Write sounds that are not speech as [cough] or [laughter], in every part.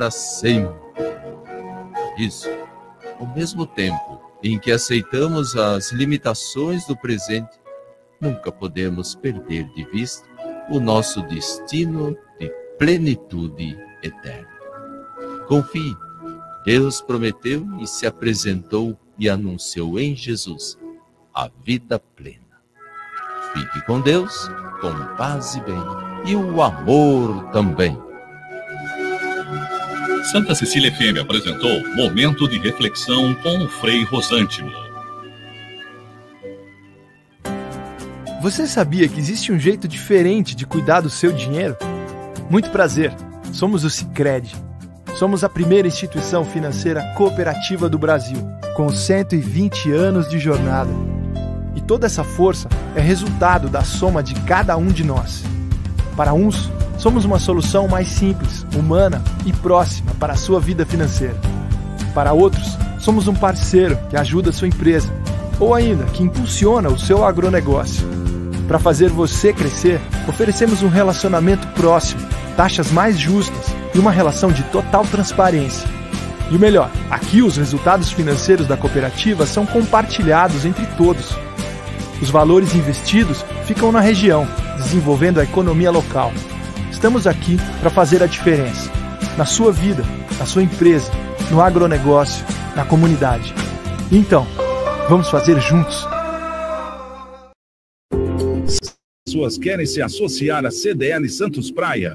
para sempre. Isso, ao mesmo tempo em que aceitamos as limitações do presente, nunca podemos perder de vista o nosso destino de plenitude eterna. Confie, Deus prometeu e se apresentou e anunciou em Jesus a vida plena. Fique com Deus, com paz e bem, e o amor também. Santa Cecília FM apresentou Momento de Reflexão com o Frei Rosântimo. Você sabia que existe um jeito diferente de cuidar do seu dinheiro? Muito prazer, somos o Cicred. Somos a primeira instituição financeira cooperativa do Brasil, com 120 anos de jornada. E toda essa força é resultado da soma de cada um de nós. Para uns, somos uma solução mais simples, humana e próxima para a sua vida financeira. Para outros, somos um parceiro que ajuda a sua empresa ou ainda que impulsiona o seu agronegócio. Para fazer você crescer, oferecemos um relacionamento próximo, taxas mais justas e uma relação de total transparência. E o melhor, aqui os resultados financeiros da cooperativa são compartilhados entre todos. Os valores investidos ficam na região, desenvolvendo a economia local. Estamos aqui para fazer a diferença. Na sua vida, na sua empresa, no agronegócio, na comunidade. Então, vamos fazer juntos pessoas querem se associar à CDL Santos Praia?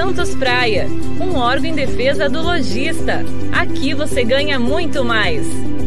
Praia, um órgão em defesa do lojista. Aqui você ganha muito mais.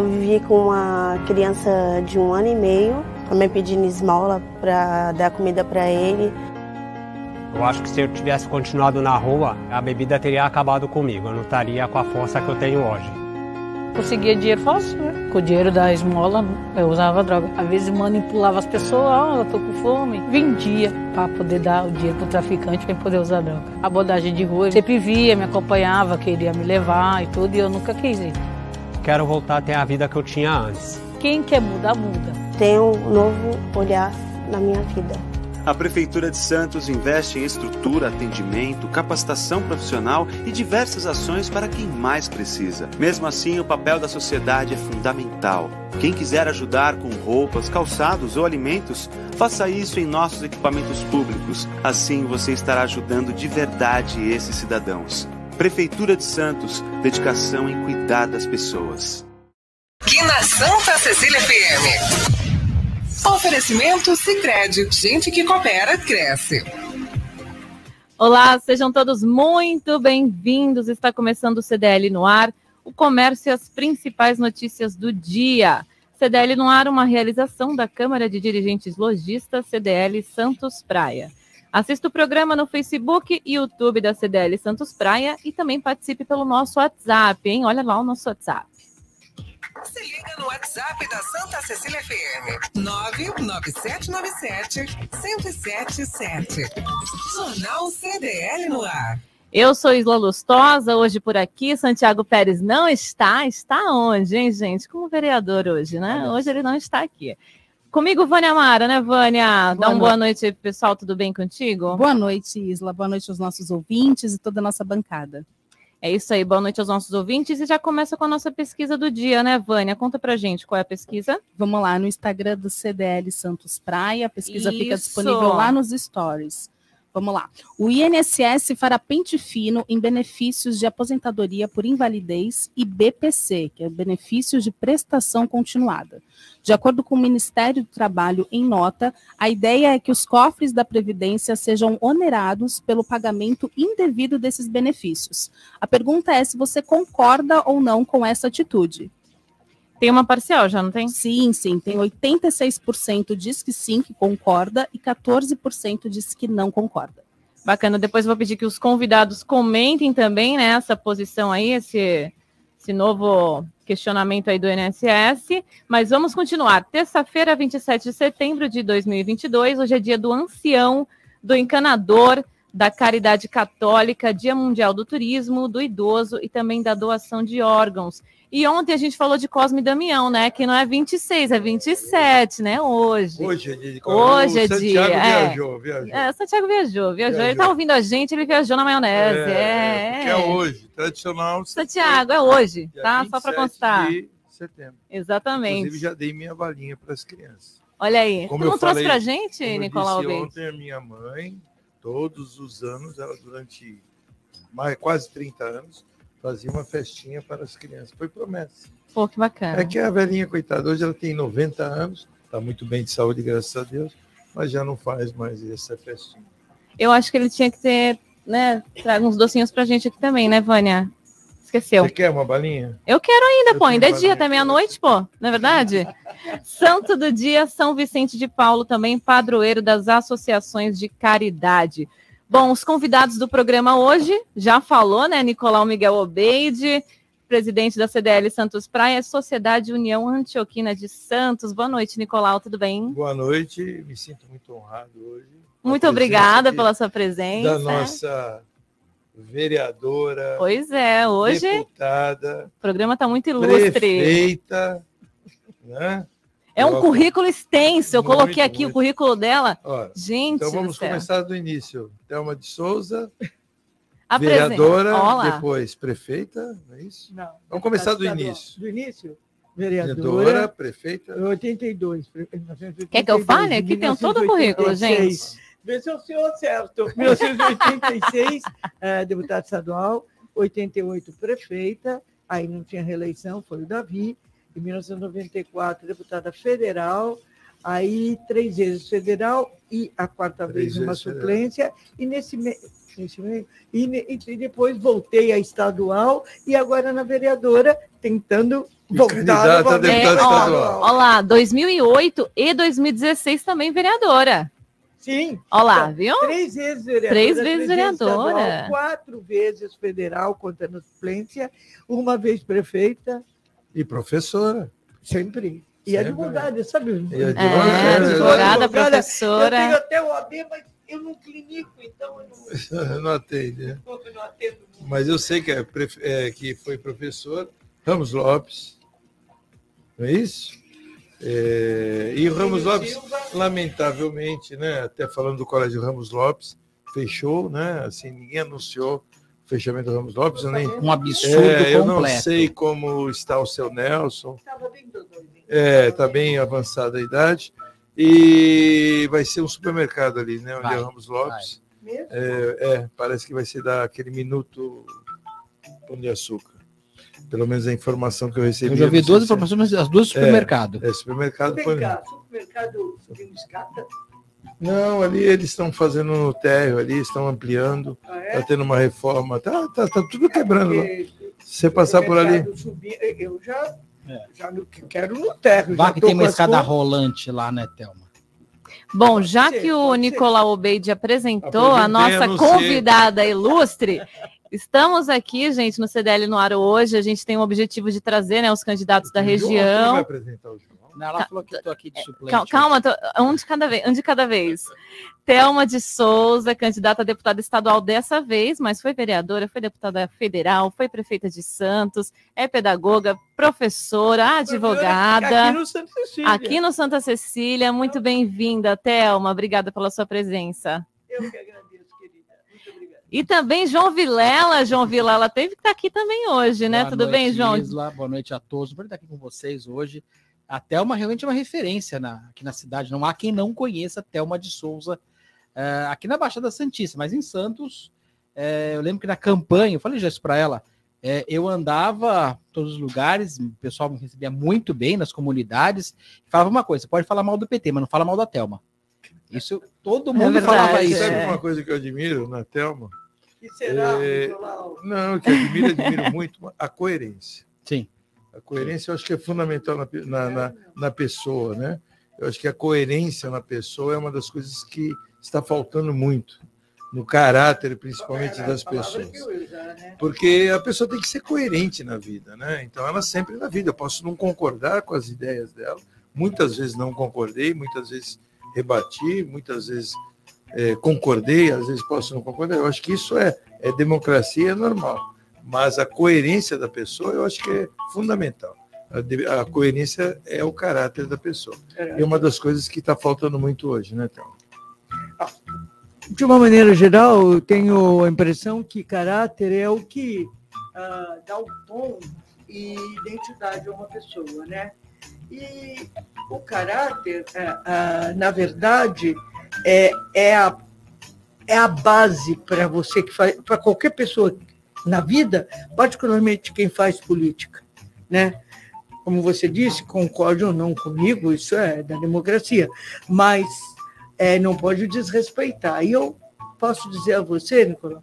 Eu vivi com uma criança de um ano e meio, também pedindo esmola para dar comida para ele. Eu acho que se eu tivesse continuado na rua, a bebida teria acabado comigo. Eu não estaria com a força que eu tenho hoje. Conseguia dinheiro fácil, né? Com o dinheiro da esmola, eu usava droga. Às vezes manipulava as pessoas, ó, oh, eu tô com fome. Vendia para poder dar o dinheiro pro traficante para poder usar droga. A abordagem de rua, sempre via, me acompanhava, queria me levar e tudo, e eu nunca quis ir quero voltar a ter a vida que eu tinha antes. Quem quer mudar, muda. Tenho um novo olhar na minha vida. A Prefeitura de Santos investe em estrutura, atendimento, capacitação profissional e diversas ações para quem mais precisa. Mesmo assim, o papel da sociedade é fundamental. Quem quiser ajudar com roupas, calçados ou alimentos, faça isso em nossos equipamentos públicos. Assim você estará ajudando de verdade esses cidadãos. Prefeitura de Santos, dedicação em cuidar das pessoas. Aqui na Santa Cecília FM. Oferecimento Sicredi, gente que coopera cresce. Olá, sejam todos muito bem-vindos. Está começando o CDL no ar, o comércio e as principais notícias do dia. CDL no ar, uma realização da Câmara de Dirigentes Logistas CDL Santos Praia. Assista o programa no Facebook e YouTube da CDL Santos Praia e também participe pelo nosso WhatsApp, hein? Olha lá o nosso WhatsApp. Se liga no WhatsApp da Santa Cecília FM. 99797 1077. Jornal CDL no ar. Eu sou Isla Lustosa, hoje por aqui. Santiago Pérez não está. Está onde, hein, gente? Como vereador hoje, né? Hoje ele não está aqui. Comigo, Vânia Mara, né, Vânia? Boa Dá uma boa noite pessoal. Tudo bem contigo? Boa noite, Isla. Boa noite aos nossos ouvintes e toda a nossa bancada. É isso aí. Boa noite aos nossos ouvintes. E já começa com a nossa pesquisa do dia, né, Vânia? Conta pra gente qual é a pesquisa. Vamos lá, no Instagram do CDL Santos Praia. A pesquisa isso. fica disponível lá nos stories. Vamos lá. O INSS fará pente fino em benefícios de aposentadoria por invalidez e BPC, que é benefícios de prestação continuada. De acordo com o Ministério do Trabalho, em nota, a ideia é que os cofres da Previdência sejam onerados pelo pagamento indevido desses benefícios. A pergunta é se você concorda ou não com essa atitude. Tem uma parcial, já não tem? Sim, sim. Tem 86% diz que sim, que concorda, e 14% diz que não concorda. Bacana. Depois vou pedir que os convidados comentem também né, essa posição aí, esse, esse novo questionamento aí do INSS. Mas vamos continuar. Terça-feira, 27 de setembro de 2022, hoje é dia do ancião, do encanador, da caridade católica, Dia Mundial do Turismo, do idoso e também da doação de órgãos. E ontem a gente falou de Cosme e Damião, né? Que não é 26, é 27, né? Hoje. Hoje é dia Hoje é Santiago dia. é. viajou, viajou. É, Santiago viajou, viajou. Ele Viajou. tá ouvindo a gente, ele viajou na maionese. É, É, porque é hoje, tradicional. Santiago, é hoje, tá? Só para 27 constar. de setembro. Exatamente. Inclusive, já dei minha balinha para as crianças. Olha aí. Como tu não eu trouxe falei- pra gente, Nicolau disse ontem, a minha mãe, todos os anos, ela durante mais, quase 30 anos, fazia uma festinha para as crianças. Foi promessa. Pô, que bacana. É que a velhinha, coitada, hoje ela tem 90 anos, está muito bem de saúde, graças a Deus, mas já não faz mais essa festinha. Eu acho que ele tinha que ter, né? Traga uns docinhos pra gente aqui também, né, Vânia? Esqueceu. Você quer uma balinha? Eu quero ainda, Eu pô. Ainda é dia, até meia-noite, pô. Não é verdade? [laughs] Santo do dia, São Vicente de Paulo, também padroeiro das associações de caridade. Bom, os convidados do programa hoje, já falou, né? Nicolau Miguel Obeide, presidente da CDL Santos Praia, Sociedade União Antioquina de Santos. Boa noite, Nicolau, tudo bem? Boa noite, me sinto muito honrado hoje. Muito obrigada pela sua presença. Da nossa vereadora, Pois é, hoje deputada, o programa está muito ilustre. prefeita, né? É um currículo extenso. Eu Muito, coloquei aqui o muito. currículo dela. Ó, Gente, então vamos do céu. começar do início. Thelma de Souza, [laughs] Apresenta. vereadora, Olá. depois prefeita, não é isso? Não. Vamos começar do início. Do início? Vereadora, Vereadora. prefeita. 82. pre- 1982, Quer que eu fale? Aqui tem todo o currículo, gente. 1986. Vê se é o senhor certo. [laughs] 1986, eh, deputada estadual. 88, prefeita. Aí não tinha reeleição, foi o Davi. Em 1994, deputada federal. Aí, três vezes federal e a quarta Três vez uma vezes federal. suplência. E nesse meio. E, e depois voltei à estadual e agora na vereadora, tentando voltar candidata a deputada ó, estadual. Ó lá, 2008 e 2016 também vereadora. Sim. Ó lá, Então, viu? Três vezes vereadora. Três vezes vereadora. estadual, quatro vezes federal, contando a suplência, uma vez prefeita, E professora. sempre. E Sempre. advogada, sabe? E É, advogada. advogada, Eu professora. tenho até o AB, mas eu não clinico, então eu não, [laughs] não atende, né? eu não atendo. Mas eu sei que, é, é, que foi professor Ramos Lopes, não é isso? É, e o Ramos Lopes, lamentavelmente, né, até falando do Colégio Ramos Lopes, fechou, né? Assim, ninguém anunciou fechamento do Ramos Lopes. Eu nem, Um absurdo é, eu não completo. sei como está o seu Nelson. Estava bem doido. É, está bem avançada a idade. E vai ser um supermercado ali, né? Onde Vai, é o Ramos Lopes. É, é, parece que vai ser dar aquele minuto pão de açúcar. Pelo menos a informação que eu recebi. Eu já vi não duas informações, mas as duas supermercado. É, supermercado. Vem põe- cá, supermercado subindo escada? Não, ali eles estão fazendo no térreo, ali estão ampliando. Ah, é? Está tendo uma reforma. Tá, tá, tá tudo quebrando lá. Porque Se você passar por ali. eu já, já no- quero no terra. Vá já que tem uma escada rolante lá, né, Thelma? Bom, já que o. Nicolau Obeide apresentou a nossa convidada ilustre, estamos aqui, gente, no CDL no ar hoje. A gente tem o objetivo de trazer né, os candidatos da O João aqui vai região. apresentar. Não, ela falou que estou aqui de suplente. Cal- Calma, tô- um de cada vez. Um de cada vez. Thelma de Souza, candidata a deputada estadual dessa vez, mas foi vereadora, foi deputada federal, foi prefeita de Santos, é pedagoga, professora, advogada. Aqui no Santa Cecília. Aqui no Santa Cecília, muito bem-vinda, Thelma. Obrigada pela sua presença. Eu que agradeço, querida. Muito obrigada. E também João Vilela. João Vilela teve que estar aqui também hoje, né? Boa Tudo bem, noite, João? Isla. Boa noite a todos. Por estar aqui com vocês hoje. A Thelma realmente é uma referência na- aqui na cidade. Não há quem não conheça a Thelma de Souza é, aqui na Baixada Santista, mas em Santos, é, eu lembro que na campanha, eu falei já isso para ela, é, eu andava todos os lugares, o pessoal me recebia muito bem nas comunidades, falava uma coisa, pode falar mal do PT, mas não fala mal da Telma. Isso todo mundo verdade, falava isso. Sabe uma coisa que eu admiro na Telma? que será, É? Não, que eu admiro, admiro muito a coerência. Sim. A coerência eu acho que é fundamental na, na, na, na pessoa, né? Eu acho que a coerência na pessoa é uma das coisas que está faltando muito no caráter, principalmente das pessoas. Porque a pessoa tem que ser coerente na vida, né? Então ela sempre na vida. Eu posso não concordar com as ideias dela, muitas vezes não concordei, muitas vezes rebati, muitas vezes eh, concordei, às vezes posso não concordar. Eu acho que isso é, é democracia, é normal. Mas a coerência da pessoa eu acho que é fundamental. A, coerência é o caráter da pessoa. É uma das coisas que está faltando muito hoje, né, então? De uma maneira geral, eu tenho a impressão que caráter é o que ah, dá o tom e identidade a uma pessoa, né? E o caráter, ah, ah, na verdade, é, é, a, é a base para você que faz, para qualquer pessoa na vida, particularmente quem faz política, né? Como você disse, concorde ou não comigo, isso é da democracia, mas é, não pode desrespeitar. E eu posso dizer a você, Nicolau,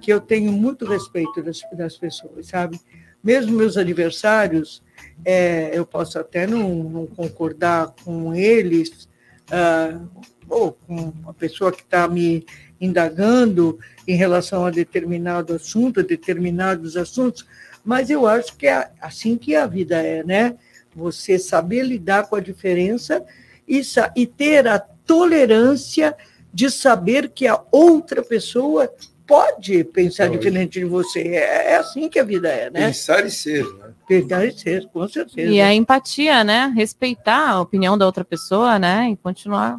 que eu tenho muito respeito das, das pessoas, sabe? Mesmo meus adversários, é, eu posso até não, não concordar com eles, ah, ou com a pessoa que está me indagando em relação a determinado assunto, a determinados assuntos, mas eu acho que é assim que a vida é, né? Você saber lidar com a diferença e, e ter a tolerância de saber que a outra pessoa pode pensar Pode. diferente de você. É, é assim que a vida é, né? Pensar e ser, né? Pensar e ser, com certeza. E a empatia, né? Respeitar a opinião da outra pessoa, né? E continuar.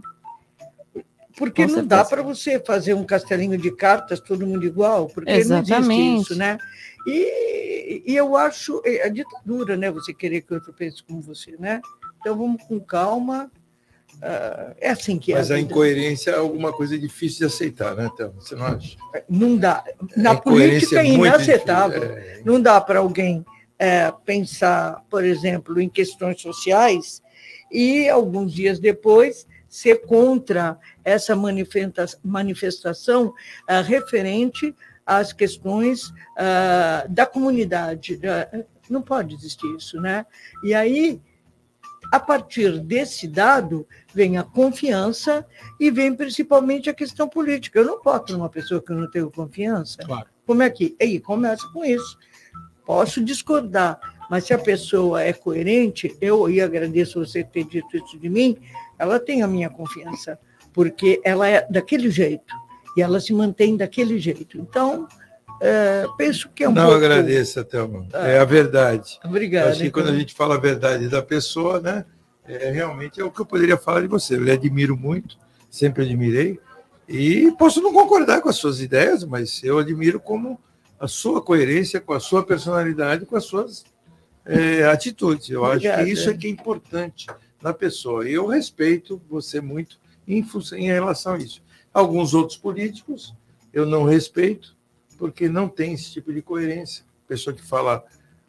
Porque Com não dá certeza. para você fazer um castelinho de cartas, todo mundo igual, porque não existe Exatamente. isso, né? E, e eu acho é a ditadura, né? Você querer que outro pense como você, né? Então vamos com calma. ah, é assim que Mas é. a a incoerência é alguma coisa difícil de aceitar, né, Thelma? Você não acha? Não dá. Na A incoerência política é é inaceitável. é. Não dá para alguém é, pensar, por exemplo, em questões sociais e, alguns dias depois, ser contra essa manifesta- manifestação ah, referente às questões ah, da comunidade. Ah, Não pode existir isso, né? E aí, a partir desse dado, vem a confiança e vem principalmente a questão política. Eu não voto numa pessoa que eu não tenho confiança. Claro. Como é que? Aí começa com isso. Posso discordar, mas se a pessoa é coerente, eu e agradeço você ter dito isso de mim, ela tem a minha confiança, porque ela é daquele jeito e ela se mantém daquele jeito. Então, é, penso que é um não pouco... agradeça, Thelma. É a verdade. Obrigada, Acho que quando a então. gente fala a verdade da pessoa, né? É, realmente é o que eu poderia falar de você. Eu lhe admiro muito, sempre admirei. E posso não concordar com as suas ideias, mas eu admiro como a sua coerência, com a sua personalidade, com as suas é, atitudes. Eu acho que isso é que é importante na pessoa. E eu respeito você muito em, em relação a isso. Alguns outros políticos eu não respeito, porque não tem esse tipo de coerência. Pessoa que fala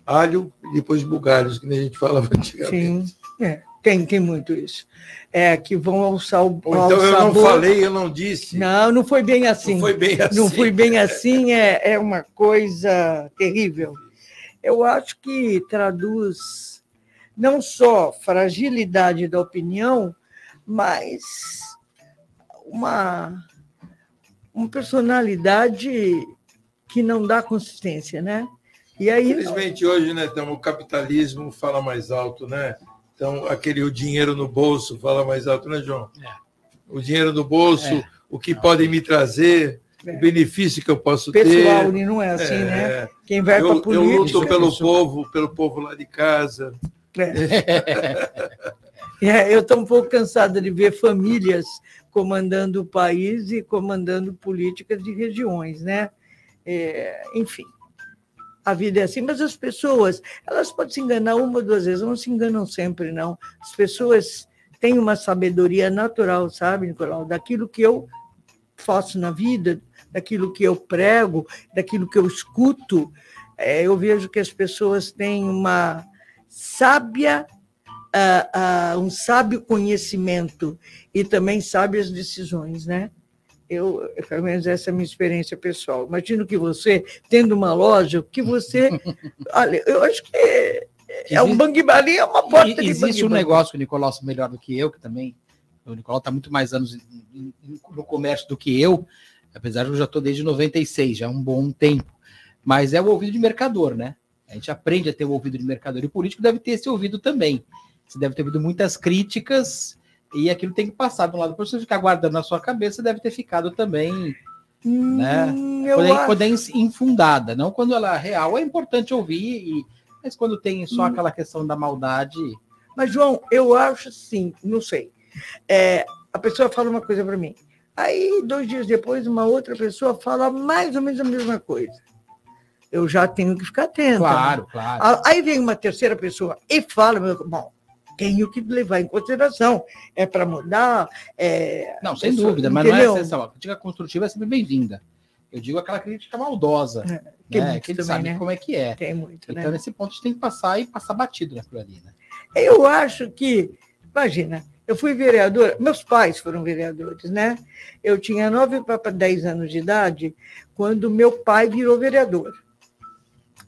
alho e depois bugalhos, que nem a gente falava [laughs] antigamente. Sim, é, tem, tem muito isso. É, que vão alçar o Ou então eu não falei, eu não disse. Não, não foi bem assim. Não foi bem assim. Não foi bem assim, é, é uma coisa terrível. Eu acho que traduz não só fragilidade da opinião, mas uma, uma personalidade que não dá consistência, né? E aí, Infelizmente, hoje, né, então, o capitalismo fala mais alto, né? Então, aquele o dinheiro no bolso fala mais alto, né, João? O dinheiro no bolso, É. o que podem me trazer, o benefício que eu posso pessoal, ter. não é assim, É. né? Quem vai eu, para eu política... luto pelo povo, pelo povo lá de casa. É, eu estou um pouco cansada de ver famílias comandando o país e comandando políticas de regiões, né? É, enfim, a vida é assim, mas as pessoas, elas podem se enganar uma ou duas vezes, não se enganam sempre, não. As pessoas têm uma sabedoria natural, sabe, Nicolau? Daquilo que eu faço na vida, daquilo que eu prego, daquilo que eu escuto, é, eu vejo que as pessoas têm uma sábia, uh, uh, um sábio conhecimento e também sábias decisões, né? Eu, pelo menos essa é a minha experiência pessoal. Imagino que você, tendo uma loja, que você. [laughs] olha, eu acho que é, é um bang bang, é uma porta de Existe um negócio que o Nicolau sabe melhor do que eu, que também. O Nicolau está muito mais anos no comércio do que eu, apesar de eu já estou desde 96, já é um bom tempo. Mas é o ouvido de mercador, né? A gente aprende a ter o ouvido de mercador e político deve ter esse ouvido também. Você deve ter ouvido muitas críticas e aquilo tem que passar de um lado para você ficar guardando na sua cabeça, deve ter ficado também, hum, né? Quando é, quando é infundada, não quando ela é real, é importante ouvir, e, mas quando tem só hum. aquela questão da maldade. Mas, João, eu acho sim, não sei. É, a pessoa fala uma coisa para mim. Aí, dois dias depois, uma outra pessoa fala mais ou menos a mesma coisa. Eu já tenho que ficar atento. Claro, né? claro. Aí vem uma terceira pessoa e fala, bom, tenho que levar em consideração. É para mudar. É, não, sem pessoa, dúvida, mas entendeu? não é exceção. A crítica construtiva é sempre bem-vinda. Eu digo aquela crítica maldosa, é, que, né? que ele sabe né? como é que é. Tem muito, então, né? nesse ponto, a gente tem que passar e passar batido naquilo ali. Né? Eu acho que, imagina, eu fui vereadora, meus pais foram vereadores, né? Eu tinha 9 para 10 anos de idade quando meu pai virou vereador.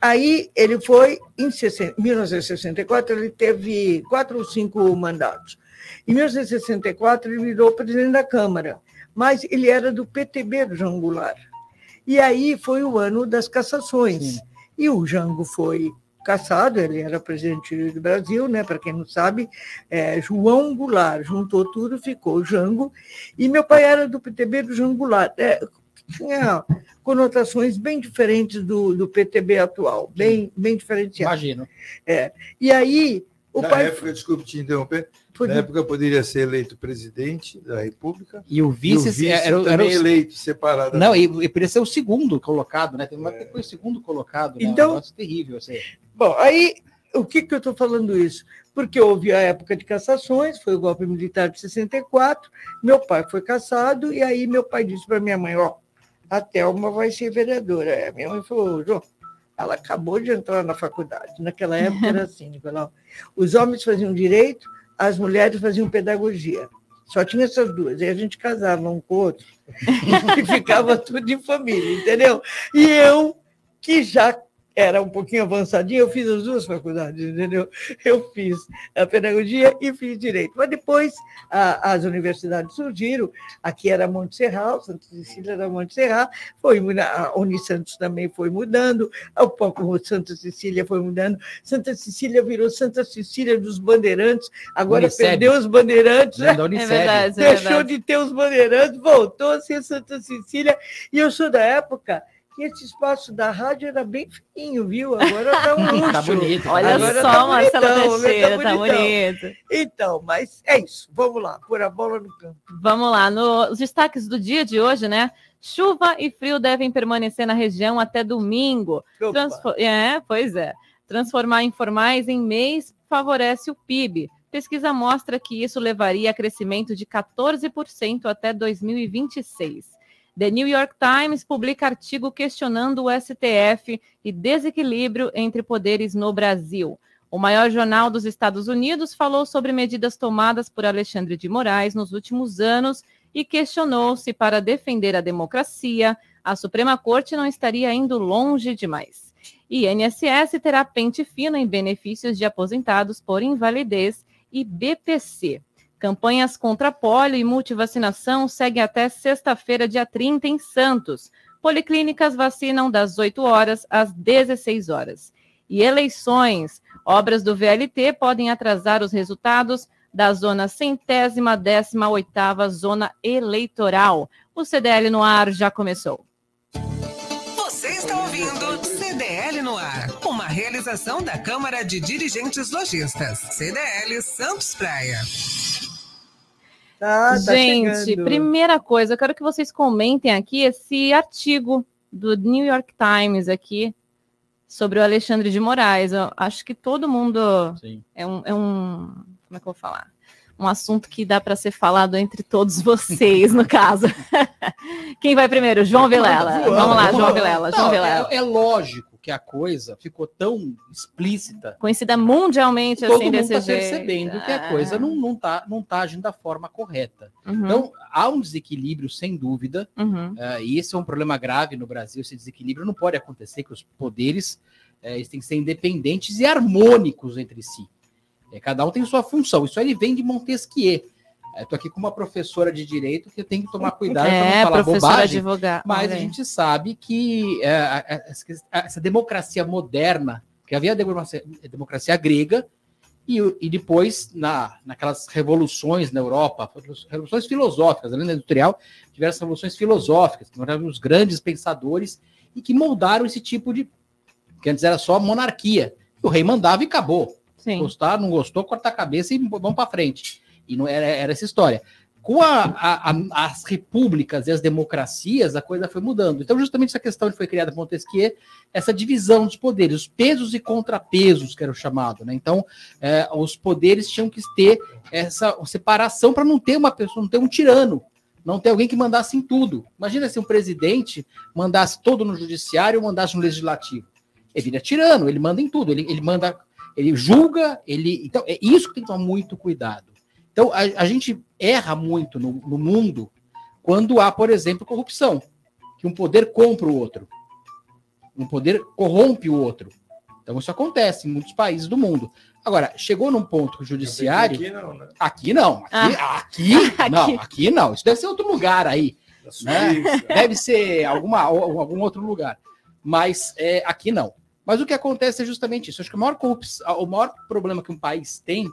Aí ele foi, em 1964, ele teve quatro ou cinco mandatos. Em 1964, ele virou presidente da Câmara, mas ele era do PTB do João Goulart. E aí foi o ano das cassações. Sim. E o Jango foi caçado, ele era presidente do Brasil, né? Para quem não sabe, é, João Goulart juntou tudo, ficou Jango. E meu pai era do PTB do João Goulart. É, tinha conotações bem diferentes do, do PTB atual, bem, bem diferenciadas. Imagino. É. E aí, o Na pai... época, desculpe te interromper, na época poderia ser eleito presidente da República. E o vice, e o vice era, era, também era o... eleito separado. Não, e, e poderia ser o segundo colocado, né? Tem uma é. que foi o segundo colocado, né? Então, um terrível. Assim. Bom, aí, o que, que eu estou falando isso? Porque houve a época de cassações, foi o golpe militar de 64, meu pai foi cassado, e aí meu pai disse para minha mãe, ó, a Thelma vai ser vereadora. É, minha mãe falou, João, ela acabou de entrar na faculdade. Naquela época era assim, Nicolau. Os homens faziam direito, as mulheres faziam pedagogia. Só tinha essas duas. E a gente casava um com o outro [laughs] e ficava tudo em família, entendeu? E eu, que já era um pouquinho avançadinho, eu fiz as duas faculdades, entendeu? Eu fiz a pedagogia e fiz direito. Mas depois a, as universidades surgiram, aqui era Monte Serral, Santa Cecília era Monte Serral, foi, a Unisantos também foi mudando, o próprio Santa Cecília foi mudando, Santa Cecília virou Santa Cecília dos Bandeirantes, agora Uniceb. perdeu os Bandeirantes, né? é verdade, é deixou de ter os Bandeirantes, voltou a ser Santa Cecília, e eu sou da época que esse espaço da rádio era bem fininho, viu? Agora está um [laughs] luxo. tá bonito. Olha Agora só, tá Marcelo Teixeira, tá, tá bonito. Então, mas é isso. Vamos lá, pôr a bola no campo. Vamos lá. Nos destaques do dia de hoje, né? Chuva e frio devem permanecer na região até domingo. Transfor é, pois é. Transformar informais em mês favorece o PIB. Pesquisa mostra que isso levaria a crescimento de 14% até 2026. The New York Times publica artigo questionando o STF e desequilíbrio entre poderes no Brasil. O maior jornal dos Estados Unidos falou sobre medidas tomadas por Alexandre de Moraes nos últimos anos e questionou se, para defender a democracia, a Suprema Corte não estaria indo longe demais. E INSS terá pente fino em benefícios de aposentados por invalidez e BPC. Campanhas contra polio e multivacinação seguem até sexta-feira, dia 30, em Santos. Policlínicas vacinam das 8 horas às 16 horas. E eleições. Obras do VLT podem atrasar os resultados da zona centésima décima oitava zona eleitoral. O CDL no ar já começou. Realização da Câmara de Dirigentes Lojistas, CDL Santos Praia. Tá, tá Gente, chegando. primeira coisa, eu quero que vocês comentem aqui esse artigo do New York Times aqui sobre o Alexandre de Moraes. Eu acho que todo mundo é um, é um, como é que eu vou falar? um assunto que dá para ser falado entre todos [laughs] vocês, no caso. [laughs] Quem vai primeiro? João Vilela. Vamos lá, João Vilela. João Não, Vilela. é, é lógico que a coisa ficou tão explícita. Conhecida mundialmente Todo assim mundo desse está jeito. percebendo que a Ah. coisa não, não, tá, não tá agindo da forma correta. Uhum. Então, há um desequilíbrio, sem dúvida, Uhum. eh, e esse é um problema grave no Brasil. Esse desequilíbrio não pode acontecer, que os poderes eh, eles têm que ser independentes e harmônicos entre si. Eh, cada um tem sua função. Isso aí vem de Montesquieu. Estou aqui com uma professora de direito que tenho que tomar cuidado para É, não falar professora bobagem. advogada. Mas a gente sabe que é, essa- democracia moderna, que havia a democracia, a democracia grega, e, e depois, na, naquelas revoluções na Europa, revoluções filosóficas, além da industrial, diversas revoluções filosóficas, que eram os grandes pensadores e que moldaram esse tipo de. que antes era só monarquia. O rei mandava e acabou. Sim. Gostar, não gostou, corta a cabeça e vamos para frente. E não era, era essa história. Com a- a- a- as repúblicas e as democracias, a coisa foi mudando. Então, justamente essa questão que foi criada por Montesquieu, essa divisão dos poderes, os pesos e contrapesos, que era o chamado. Né? Então, eh, os poderes tinham que ter essa separação para não ter uma pessoa, não ter um tirano, não ter alguém que mandasse em tudo. Imagina se um presidente mandasse todo no judiciário mandasse no legislativo. Ele vira tirano, ele manda em tudo, ele, ele manda, ele julga, ele. Então, é isso que tem que tomar muito cuidado. Então, a, a gente erra muito no, no mundo quando há, por exemplo, corrupção, que um poder compra o outro, um poder corrompe o outro. Então, isso acontece em muitos países do mundo. Agora, chegou num ponto que o judiciário. Aqui não, né? Aqui não, aqui, aqui, [laughs] não, aqui não. Isso deve ser outro lugar aí. né? Deve ser alguma, algum outro lugar. Mas é, aqui não. Mas o que acontece é justamente isso. Acho que o maior, corrupção, o maior problema que um país tem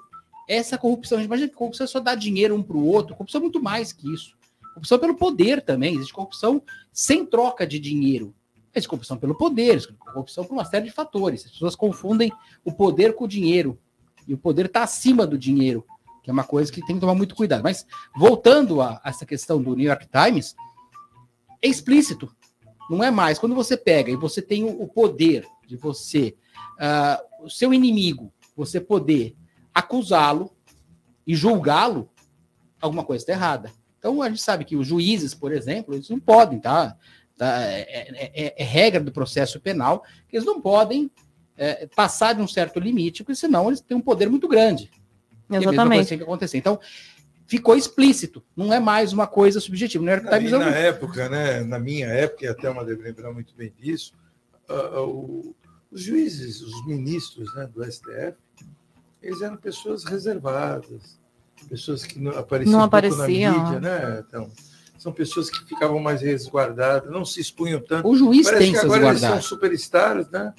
essa corrupção. Imagina que corrupção é só dar dinheiro um para o outro. Corrupção é muito mais que isso. Corrupção é pelo poder também. Existe corrupção sem troca de dinheiro. Existe corrupção pelo poder, corrupção por uma série de fatores. As pessoas confundem o poder com o dinheiro. E o poder está acima do dinheiro, que é uma coisa que tem que tomar muito cuidado. Mas, voltando a essa questão do New York Times, é explícito. Não é mais. Quando você pega e você tem o o poder de você, ah, o seu inimigo, você poder acusá-lo e julgá-lo, alguma coisa está errada. Então a gente sabe que os juízes, por exemplo, eles não podem, tá? Tá? É, é- é- é regra do processo penal que eles não podem é, passar de um certo limite, porque senão eles têm um poder muito grande. E a mesma coisa Exatamente. tem que acontecer. Então, ficou explícito, não é mais uma coisa subjetiva. Não é na época, né, na minha época, e até uma deve lembrar muito bem disso, ah, o- os juízes, os ministros né, do STF, eles eram pessoas reservadas, pessoas que não apareciam, Não pouco apareciam. na mídia, né? Então, são pessoas que ficavam mais resguardadas, não se expunham tanto. O juiz Parece tem que que agora eles resguardar. são superstars, né?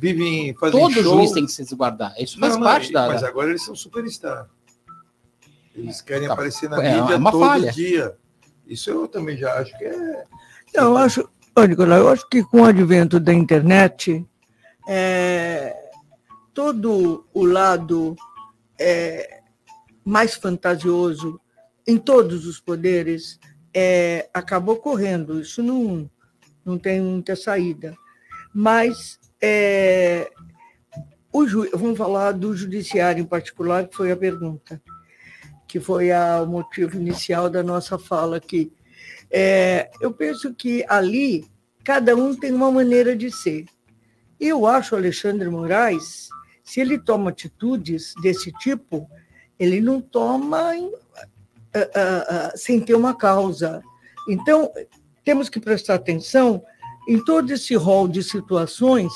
Vivem, fazem Todo show. juiz tem que se resguardar. Isso faz Não, não, parte da. Mas agora eles são superstars. Eles querem Tá, aparecer na é mídia uma todo falha. dia. Isso eu também já acho que é. Não, eu acho, Nicolau, eu acho que com o advento da internet, é, todo o lado é, mais fantasioso em todos os poderes é, acabou correndo. Isso não, não tem muita saída. Mas é, o ju, vamos falar do judiciário em particular, que foi a pergunta, que foi a- o motivo inicial da nossa fala aqui. É, eu penso que ali cada um tem uma maneira de ser. Eu acho Alexandre Moraes, se ele toma atitudes desse tipo, ele não toma ah, ah, ah, sem ter uma causa. Então, temos que prestar atenção em todo esse rol de situações.